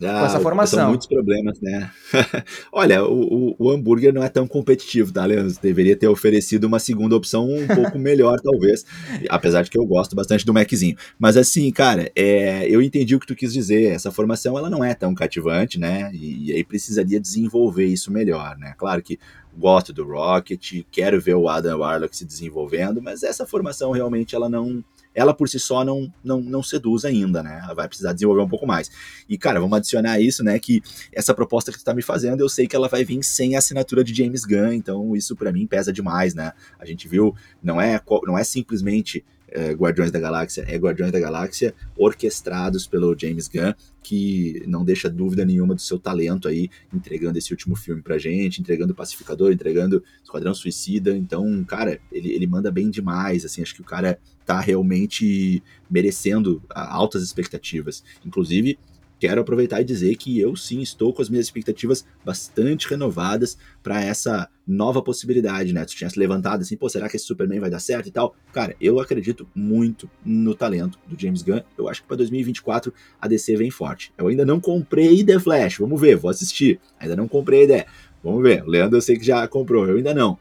Ah, com essa formação. São muitos problemas, né? Olha, o, o, o, hambúrguer não é tão competitivo, tá, Leandro? Deveria ter oferecido uma segunda opção um pouco melhor, talvez. Apesar de que eu gosto bastante do Maczinho. Mas assim, cara, é, eu entendi o que tu quis dizer. Essa formação, ela não é tão cativante, né? E, e aí precisaria desenvolver isso melhor, né? Claro que gosto do Rocket, quero ver o Adam Warlock se desenvolvendo, mas essa formação realmente ela não ela por si só não, não, não seduz ainda, né? Ela vai precisar desenvolver um pouco mais. E, cara, vamos adicionar isso, né? Que essa proposta que tu tá me fazendo, eu sei que ela vai vir sem a assinatura de James Gunn, então isso para mim pesa demais, né? A gente viu, não é, não é simplesmente é, Guardiões da Galáxia é Guardiões da Galáxia orquestrados pelo James Gunn, que não deixa dúvida nenhuma do seu talento aí, entregando esse último filme pra gente, entregando Pacificador, entregando Esquadrão Suicida. Então, cara, ele, ele manda bem demais, assim, acho que o cara tá realmente merecendo altas expectativas. Inclusive, quero aproveitar e dizer que eu sim estou com as minhas expectativas bastante renovadas para essa nova possibilidade, né? Tu tinha se levantado assim, pô, será que esse Superman vai dar certo e tal? Cara, eu acredito muito no talento do James Gunn. Eu acho que para 2024 a DC vem forte. Eu ainda não comprei The Flash, vamos ver, vou assistir. Ainda não comprei a ideia. Vamos ver. O Leandro eu sei que já comprou, eu ainda não.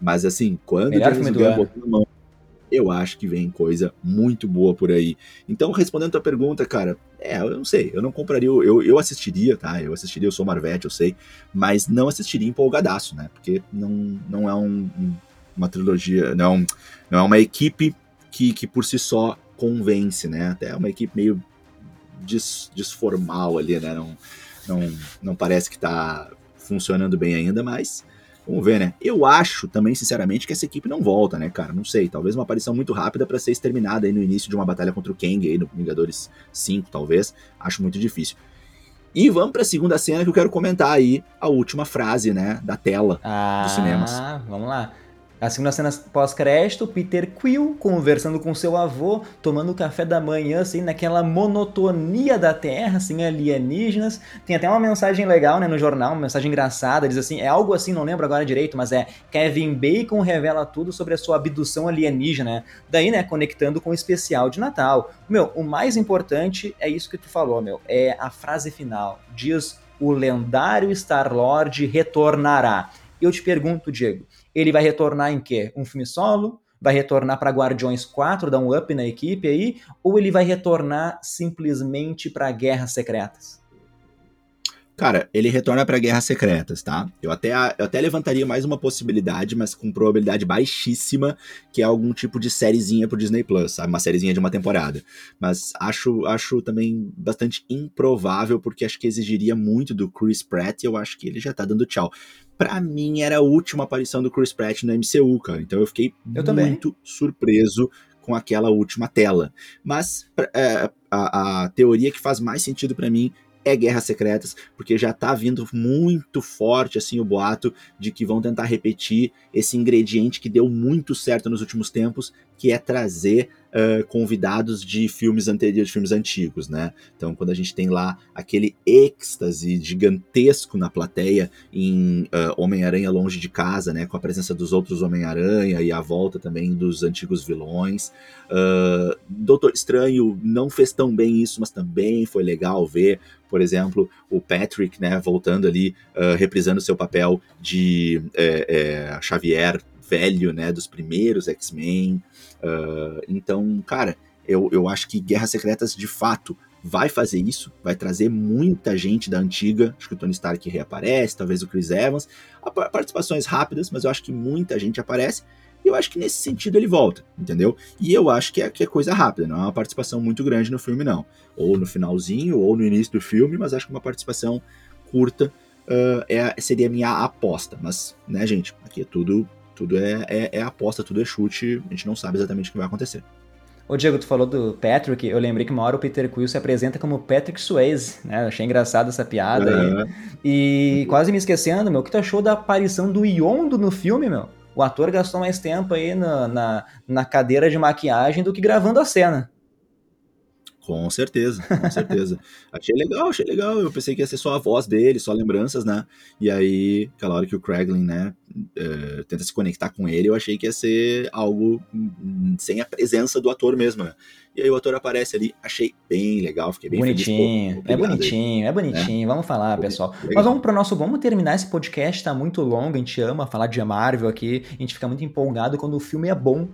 Mas assim, quando Melhor o James Gunn botou na mão eu acho que vem coisa muito boa por aí. Então, respondendo a tua pergunta, cara, é, eu não sei, eu não compraria, eu, eu assistiria, tá? Eu assistiria, eu sou Marvete, eu sei, mas não assistiria empolgadaço, né? Porque não, não é um, uma trilogia, não, não é uma equipe que, que por si só convence, né? Até é uma equipe meio des, desformal ali, né? Não, não, não parece que tá funcionando bem ainda, mas Vamos ver, né? Eu acho também, sinceramente, que essa equipe não volta, né, cara? Não sei. Talvez uma aparição muito rápida para ser exterminada aí no início de uma batalha contra o Kang aí no Vingadores 5, talvez. Acho muito difícil. E vamos para a segunda cena que eu quero comentar aí a última frase, né, da tela ah, dos cinemas. Vamos lá. A segunda cena pós-crédito, Peter Quill conversando com seu avô, tomando café da manhã, assim, naquela monotonia da Terra, assim, alienígenas. Tem até uma mensagem legal, né, no jornal, uma mensagem engraçada, diz assim, é algo assim, não lembro agora direito, mas é Kevin Bacon revela tudo sobre a sua abdução alienígena, né? Daí, né, conectando com o especial de Natal. Meu, o mais importante é isso que tu falou, meu, é a frase final. Diz o lendário Star-Lord retornará. Eu te pergunto, Diego, ele vai retornar em quê? Um filme solo? Vai retornar para Guardiões 4, dar um up na equipe aí? Ou ele vai retornar simplesmente para Guerras Secretas? Cara, ele retorna para Guerras Secretas, tá? Eu até, eu até levantaria mais uma possibilidade, mas com probabilidade baixíssima, que é algum tipo de sériezinha pro Disney Plus, sabe? Uma sériezinha de uma temporada. Mas acho, acho também bastante improvável, porque acho que exigiria muito do Chris Pratt e eu acho que ele já tá dando tchau. Pra mim, era a última aparição do Chris Pratt no MCU, cara. Então eu fiquei eu muito surpreso com aquela última tela. Mas é, a, a teoria que faz mais sentido para mim é Guerras Secretas, porque já tá vindo muito forte assim o boato de que vão tentar repetir esse ingrediente que deu muito certo nos últimos tempos, que é trazer uh, convidados de filmes anteriores, de filmes antigos, né? Então, quando a gente tem lá aquele êxtase gigantesco na plateia em uh, Homem-Aranha Longe de Casa, né? Com a presença dos outros Homem-Aranha e a volta também dos antigos vilões. Uh, Doutor Estranho não fez tão bem isso, mas também foi legal ver, por exemplo, o Patrick, né? Voltando ali, reprisando seu papel de é, é, Xavier velho, né, dos primeiros X-Men. Uh, então, cara, eu, eu acho que Guerras Secretas, de fato, vai fazer isso, vai trazer muita gente da antiga, acho que o Tony Stark reaparece, talvez o Chris Evans, participações rápidas, mas eu acho que muita gente aparece, e eu acho que nesse sentido ele volta, entendeu? E eu acho que é, que é coisa rápida, não é uma participação muito grande no filme, não. Ou no finalzinho, ou no início do filme, mas acho que uma participação curta uh, é, seria a minha aposta. Mas, né, gente, aqui é tudo tudo é, é, é aposta, tudo é chute, a gente não sabe exatamente o que vai acontecer. Ô Diego, tu falou do Patrick, eu lembrei que uma hora o Peter Quill se apresenta como Patrick Swayze, né? Eu achei engraçado essa piada uhum. aí. E quase me esquecendo, meu, o que tu achou da aparição do Yondo no filme, meu? O ator gastou mais tempo aí na, na, na cadeira de maquiagem do que gravando a cena. Com certeza, com certeza. achei legal, achei legal. Eu pensei que ia ser só a voz dele, só lembranças, né? E aí, aquela hora que o Kraglin, né, uh, tenta se conectar com ele, eu achei que ia ser algo hum, sem a presença do ator mesmo, né? E aí o ator aparece ali, achei bem legal, fiquei bem bonitinho, feliz. Pô, é bonitinho, aí, é bonitinho, né? vamos falar, pessoal. Legal. Mas vamos pro nosso, vamos terminar esse podcast, tá muito longo, a gente ama falar de Marvel aqui, a gente fica muito empolgado quando o filme é bom,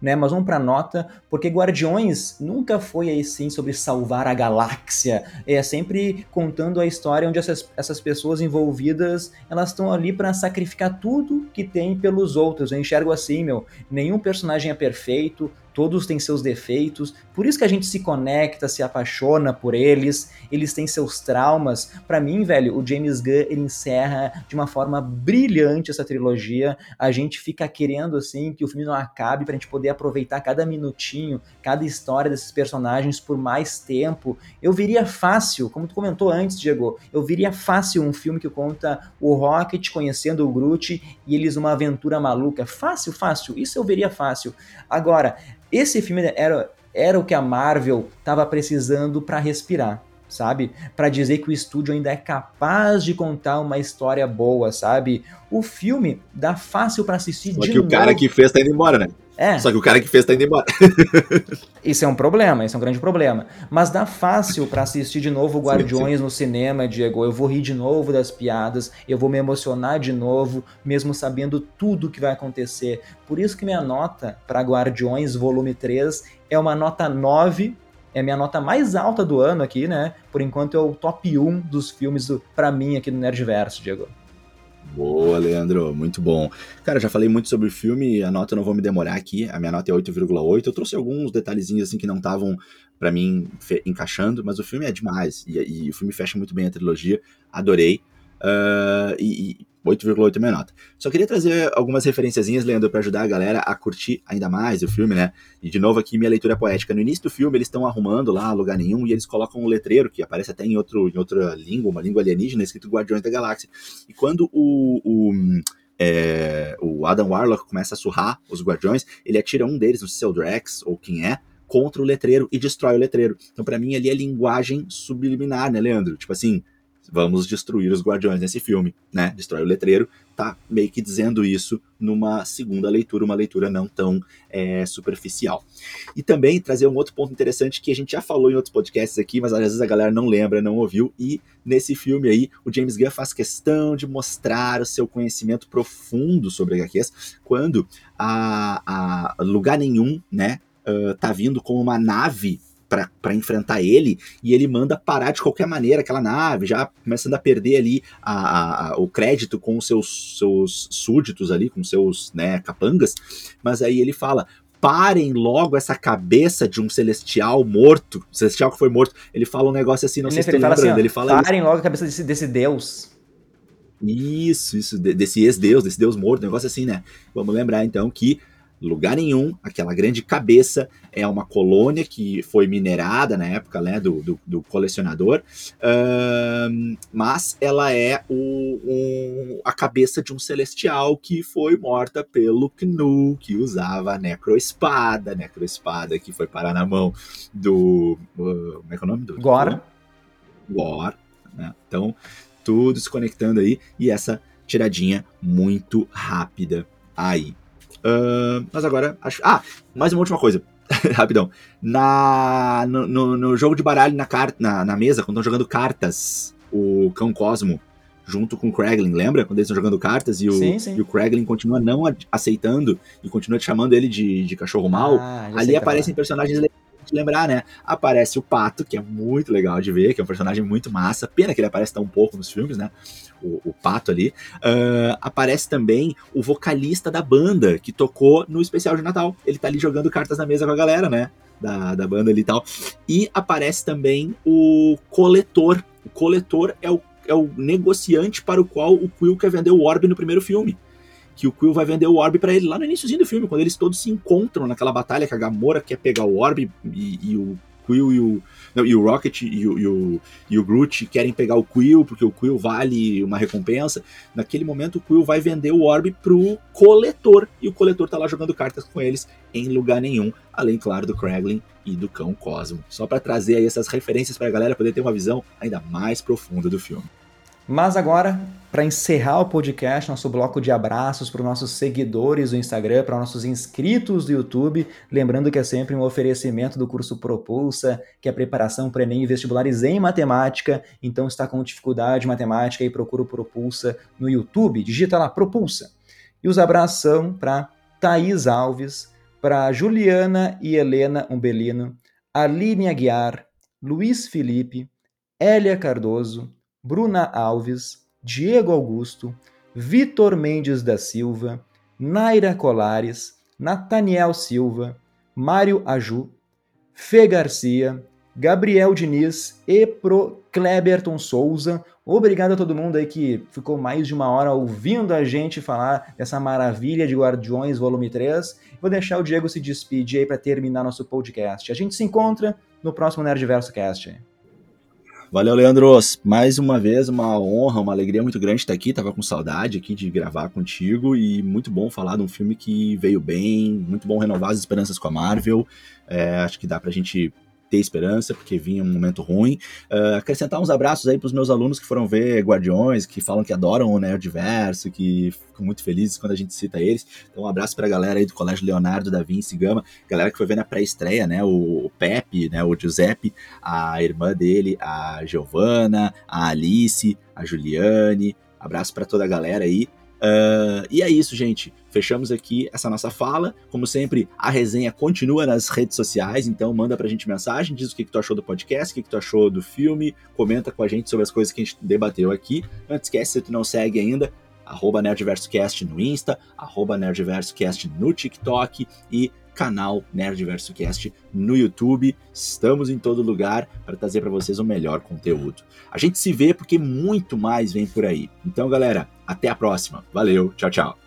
né? Mas vamos para nota, porque Guardiões nunca foi assim sobre salvar a galáxia. É sempre contando a história onde essas, essas pessoas envolvidas elas estão ali para sacrificar tudo que tem pelos outros. Eu enxergo assim, meu. Nenhum personagem é perfeito, todos têm seus defeitos, por isso que a gente se conecta, se apaixona por eles, eles têm seus traumas. Para mim, velho, o James Gunn ele encerra de uma forma brilhante essa trilogia. A gente fica querendo assim que o filme não acabe pra gente poder aproveitar cada minutinho, cada história desses personagens por mais tempo. Eu viria fácil, como tu comentou antes, Diego, eu viria fácil um filme que conta o Rocket conhecendo o Groot e eles uma aventura maluca. Fácil, fácil. Isso eu veria fácil. Agora, esse filme era, era o que a Marvel estava precisando para respirar, sabe? Para dizer que o estúdio ainda é capaz de contar uma história boa, sabe? O filme dá fácil para assistir Só de que novo. o cara que fez tá indo embora, né? É. Só que o cara que fez tá indo embora. isso é um problema, isso é um grande problema. Mas dá fácil para assistir de novo Guardiões sim, sim. no cinema, Diego. Eu vou rir de novo das piadas, eu vou me emocionar de novo, mesmo sabendo tudo que vai acontecer. Por isso que minha nota para Guardiões Volume 3 é uma nota 9. É a minha nota mais alta do ano aqui, né? Por enquanto é o top 1 dos filmes para mim aqui no Nerdverso, Diego. Boa, Leandro, muito bom. Cara, já falei muito sobre o filme, a nota eu não vou me demorar aqui, a minha nota é 8,8. Eu trouxe alguns detalhezinhos assim que não estavam para mim encaixando, mas o filme é demais e, e, o filme fecha muito bem a trilogia, adorei. Uh, e, 8,8 é minha nota. Só queria trazer algumas referenciazinhas, Leandro, para ajudar a galera a curtir ainda mais o filme, né? E de novo aqui minha leitura poética. No início do filme eles estão arrumando lá lugar nenhum e eles colocam um letreiro que aparece até em, outro, em outra língua, uma língua alienígena, escrito Guardiões da Galáxia. E quando o, o é, o Adam Warlock começa a surrar os Guardiões, ele atira um deles, não sei se é o Drax ou quem é, contra o letreiro e destrói o letreiro. Então, para mim, ali é linguagem subliminar, né, Leandro? Tipo assim, vamos destruir os guardiões nesse filme, né? Destrói o letreiro, tá meio que dizendo isso numa segunda leitura, uma leitura não tão é, superficial. E também trazer um outro ponto interessante que a gente já falou em outros podcasts aqui, mas às vezes a galera não lembra, não ouviu, e nesse filme aí, o James Gunn faz questão de mostrar o seu conhecimento profundo sobre HQs, quando a, a lugar nenhum, né, uh, tá vindo com uma nave para enfrentar ele e ele manda parar de qualquer maneira aquela nave, já começando a perder ali a, a, o crédito com os seus, seus súditos ali, com seus né, capangas, mas aí ele fala: parem logo essa cabeça de um celestial morto, celestial que foi morto. Ele fala um negócio assim, não ele sei se ele fala assim, ele fala Parem isso. logo a cabeça desse, desse deus. Isso, isso, desse ex-deus, desse deus morto, um negócio assim, né? Vamos lembrar então que lugar nenhum. Aquela grande cabeça é uma colônia que foi minerada na época né, do, do, do colecionador, uh, mas ela é o, um, a cabeça de um celestial que foi morta pelo Knu, que usava a necroespada, necroespada que foi parar na mão do. Uh, como é que é o nome do? Gor. Gor. Né? Então, tudo se conectando aí e essa tiradinha muito rápida aí. Uh, mas agora, acho. Ah, mais uma última coisa. Rapidão. Na, no, no, no, jogo de baralho na, car na, na mesa, quando estão jogando cartas, o Cão Cosmo, junto com o Kraglin, lembra? Quando eles estão jogando cartas e o, sim, sim. E o Kraglin continua não aceitando e continua chamando ele de, de cachorro mau. Ah, ali aparecem personagens de lembrar, né? Aparece o Pato, que é muito legal de ver, que é um personagem muito massa. Pena que ele aparece tão pouco nos filmes, né? O, o Pato ali. Uh, aparece também o vocalista da banda, que tocou no especial de Natal. Ele tá ali jogando cartas na mesa com a galera, né? Da, da banda ali e tal. E aparece também o coletor. O coletor é o, é o negociante para o qual o Quill quer vender o Orb no primeiro filme que o Quill vai vender o Orb para ele lá no iníciozinho do filme, quando eles todos se encontram naquela batalha que a Gamora quer pegar o Orb e, e o Quill e o, não, e o Rocket e o, e, o, e o Groot querem pegar o Quill, porque o Quill vale uma recompensa. Naquele momento, o Quill vai vender o Orb pro coletor, e o coletor tá lá jogando cartas com eles em lugar nenhum, além, claro, do Kraglin e do Cão Cosmo. Só para trazer aí essas referências para a galera poder ter uma visão ainda mais profunda do filme. Mas agora, para encerrar o podcast, nosso bloco de abraços para os nossos seguidores do Instagram, para nossos inscritos do YouTube, lembrando que é sempre um oferecimento do curso Propulsa, que é preparação para Enem e vestibulares em matemática. Então, está com dificuldade em matemática e procura o Propulsa no YouTube, digita lá Propulsa. E os abraços são para Thaís Alves, para Juliana e Helena Umbelino, Aline Aguiar, Luiz Felipe, Hélia Cardoso, Bruna Alves, Diego Augusto, Vitor Mendes da Silva, Naira Colares, Nathaniel Silva, Mário Aju, Fê Garcia, Gabriel Diniz e pro Kleberton Souza. Obrigado a todo mundo aí que ficou mais de uma hora ouvindo a gente falar dessa maravilha de Guardiões Volume 3. Vou deixar o Diego se despedir aí para terminar nosso podcast. A gente se encontra no próximo Nerdverso Cast. Valeu, Leandros. Mais uma vez, uma honra, uma alegria muito grande estar aqui. Tava com saudade aqui de gravar contigo e muito bom falar de um filme que veio bem, muito bom renovar as esperanças com a Marvel. É, acho que dá pra gente ter esperança, porque vinha um momento ruim. Uh, acrescentar uns abraços aí para os meus alunos que foram ver Guardiões, que falam que adoram o Nerdverso, que ficam muito felizes quando a gente cita eles. Então, um abraço para a galera aí do Colégio Leonardo da Vinci Gama, galera que foi ver na pré-estreia, né? O, Pepe, né? O Giuseppe, a irmã dele, a Giovana, a Alice, a Juliane. Abraço para toda a galera aí. Uh, e é isso, gente. Fechamos aqui essa nossa fala. Como sempre, a resenha continua nas redes sociais, então manda pra gente mensagem, diz o que, que tu achou do podcast, o que, que tu achou do filme, comenta com a gente sobre as coisas que a gente debateu aqui. Não te esquece, se tu não segue ainda, arroba NerdversoCast no Insta, arroba NerdversoCast no TikTok e canal NerdversoCast no YouTube. Estamos em todo lugar para trazer para vocês o melhor conteúdo. A gente se vê porque muito mais vem por aí. Então, galera, até a próxima. Valeu, tchau, tchau.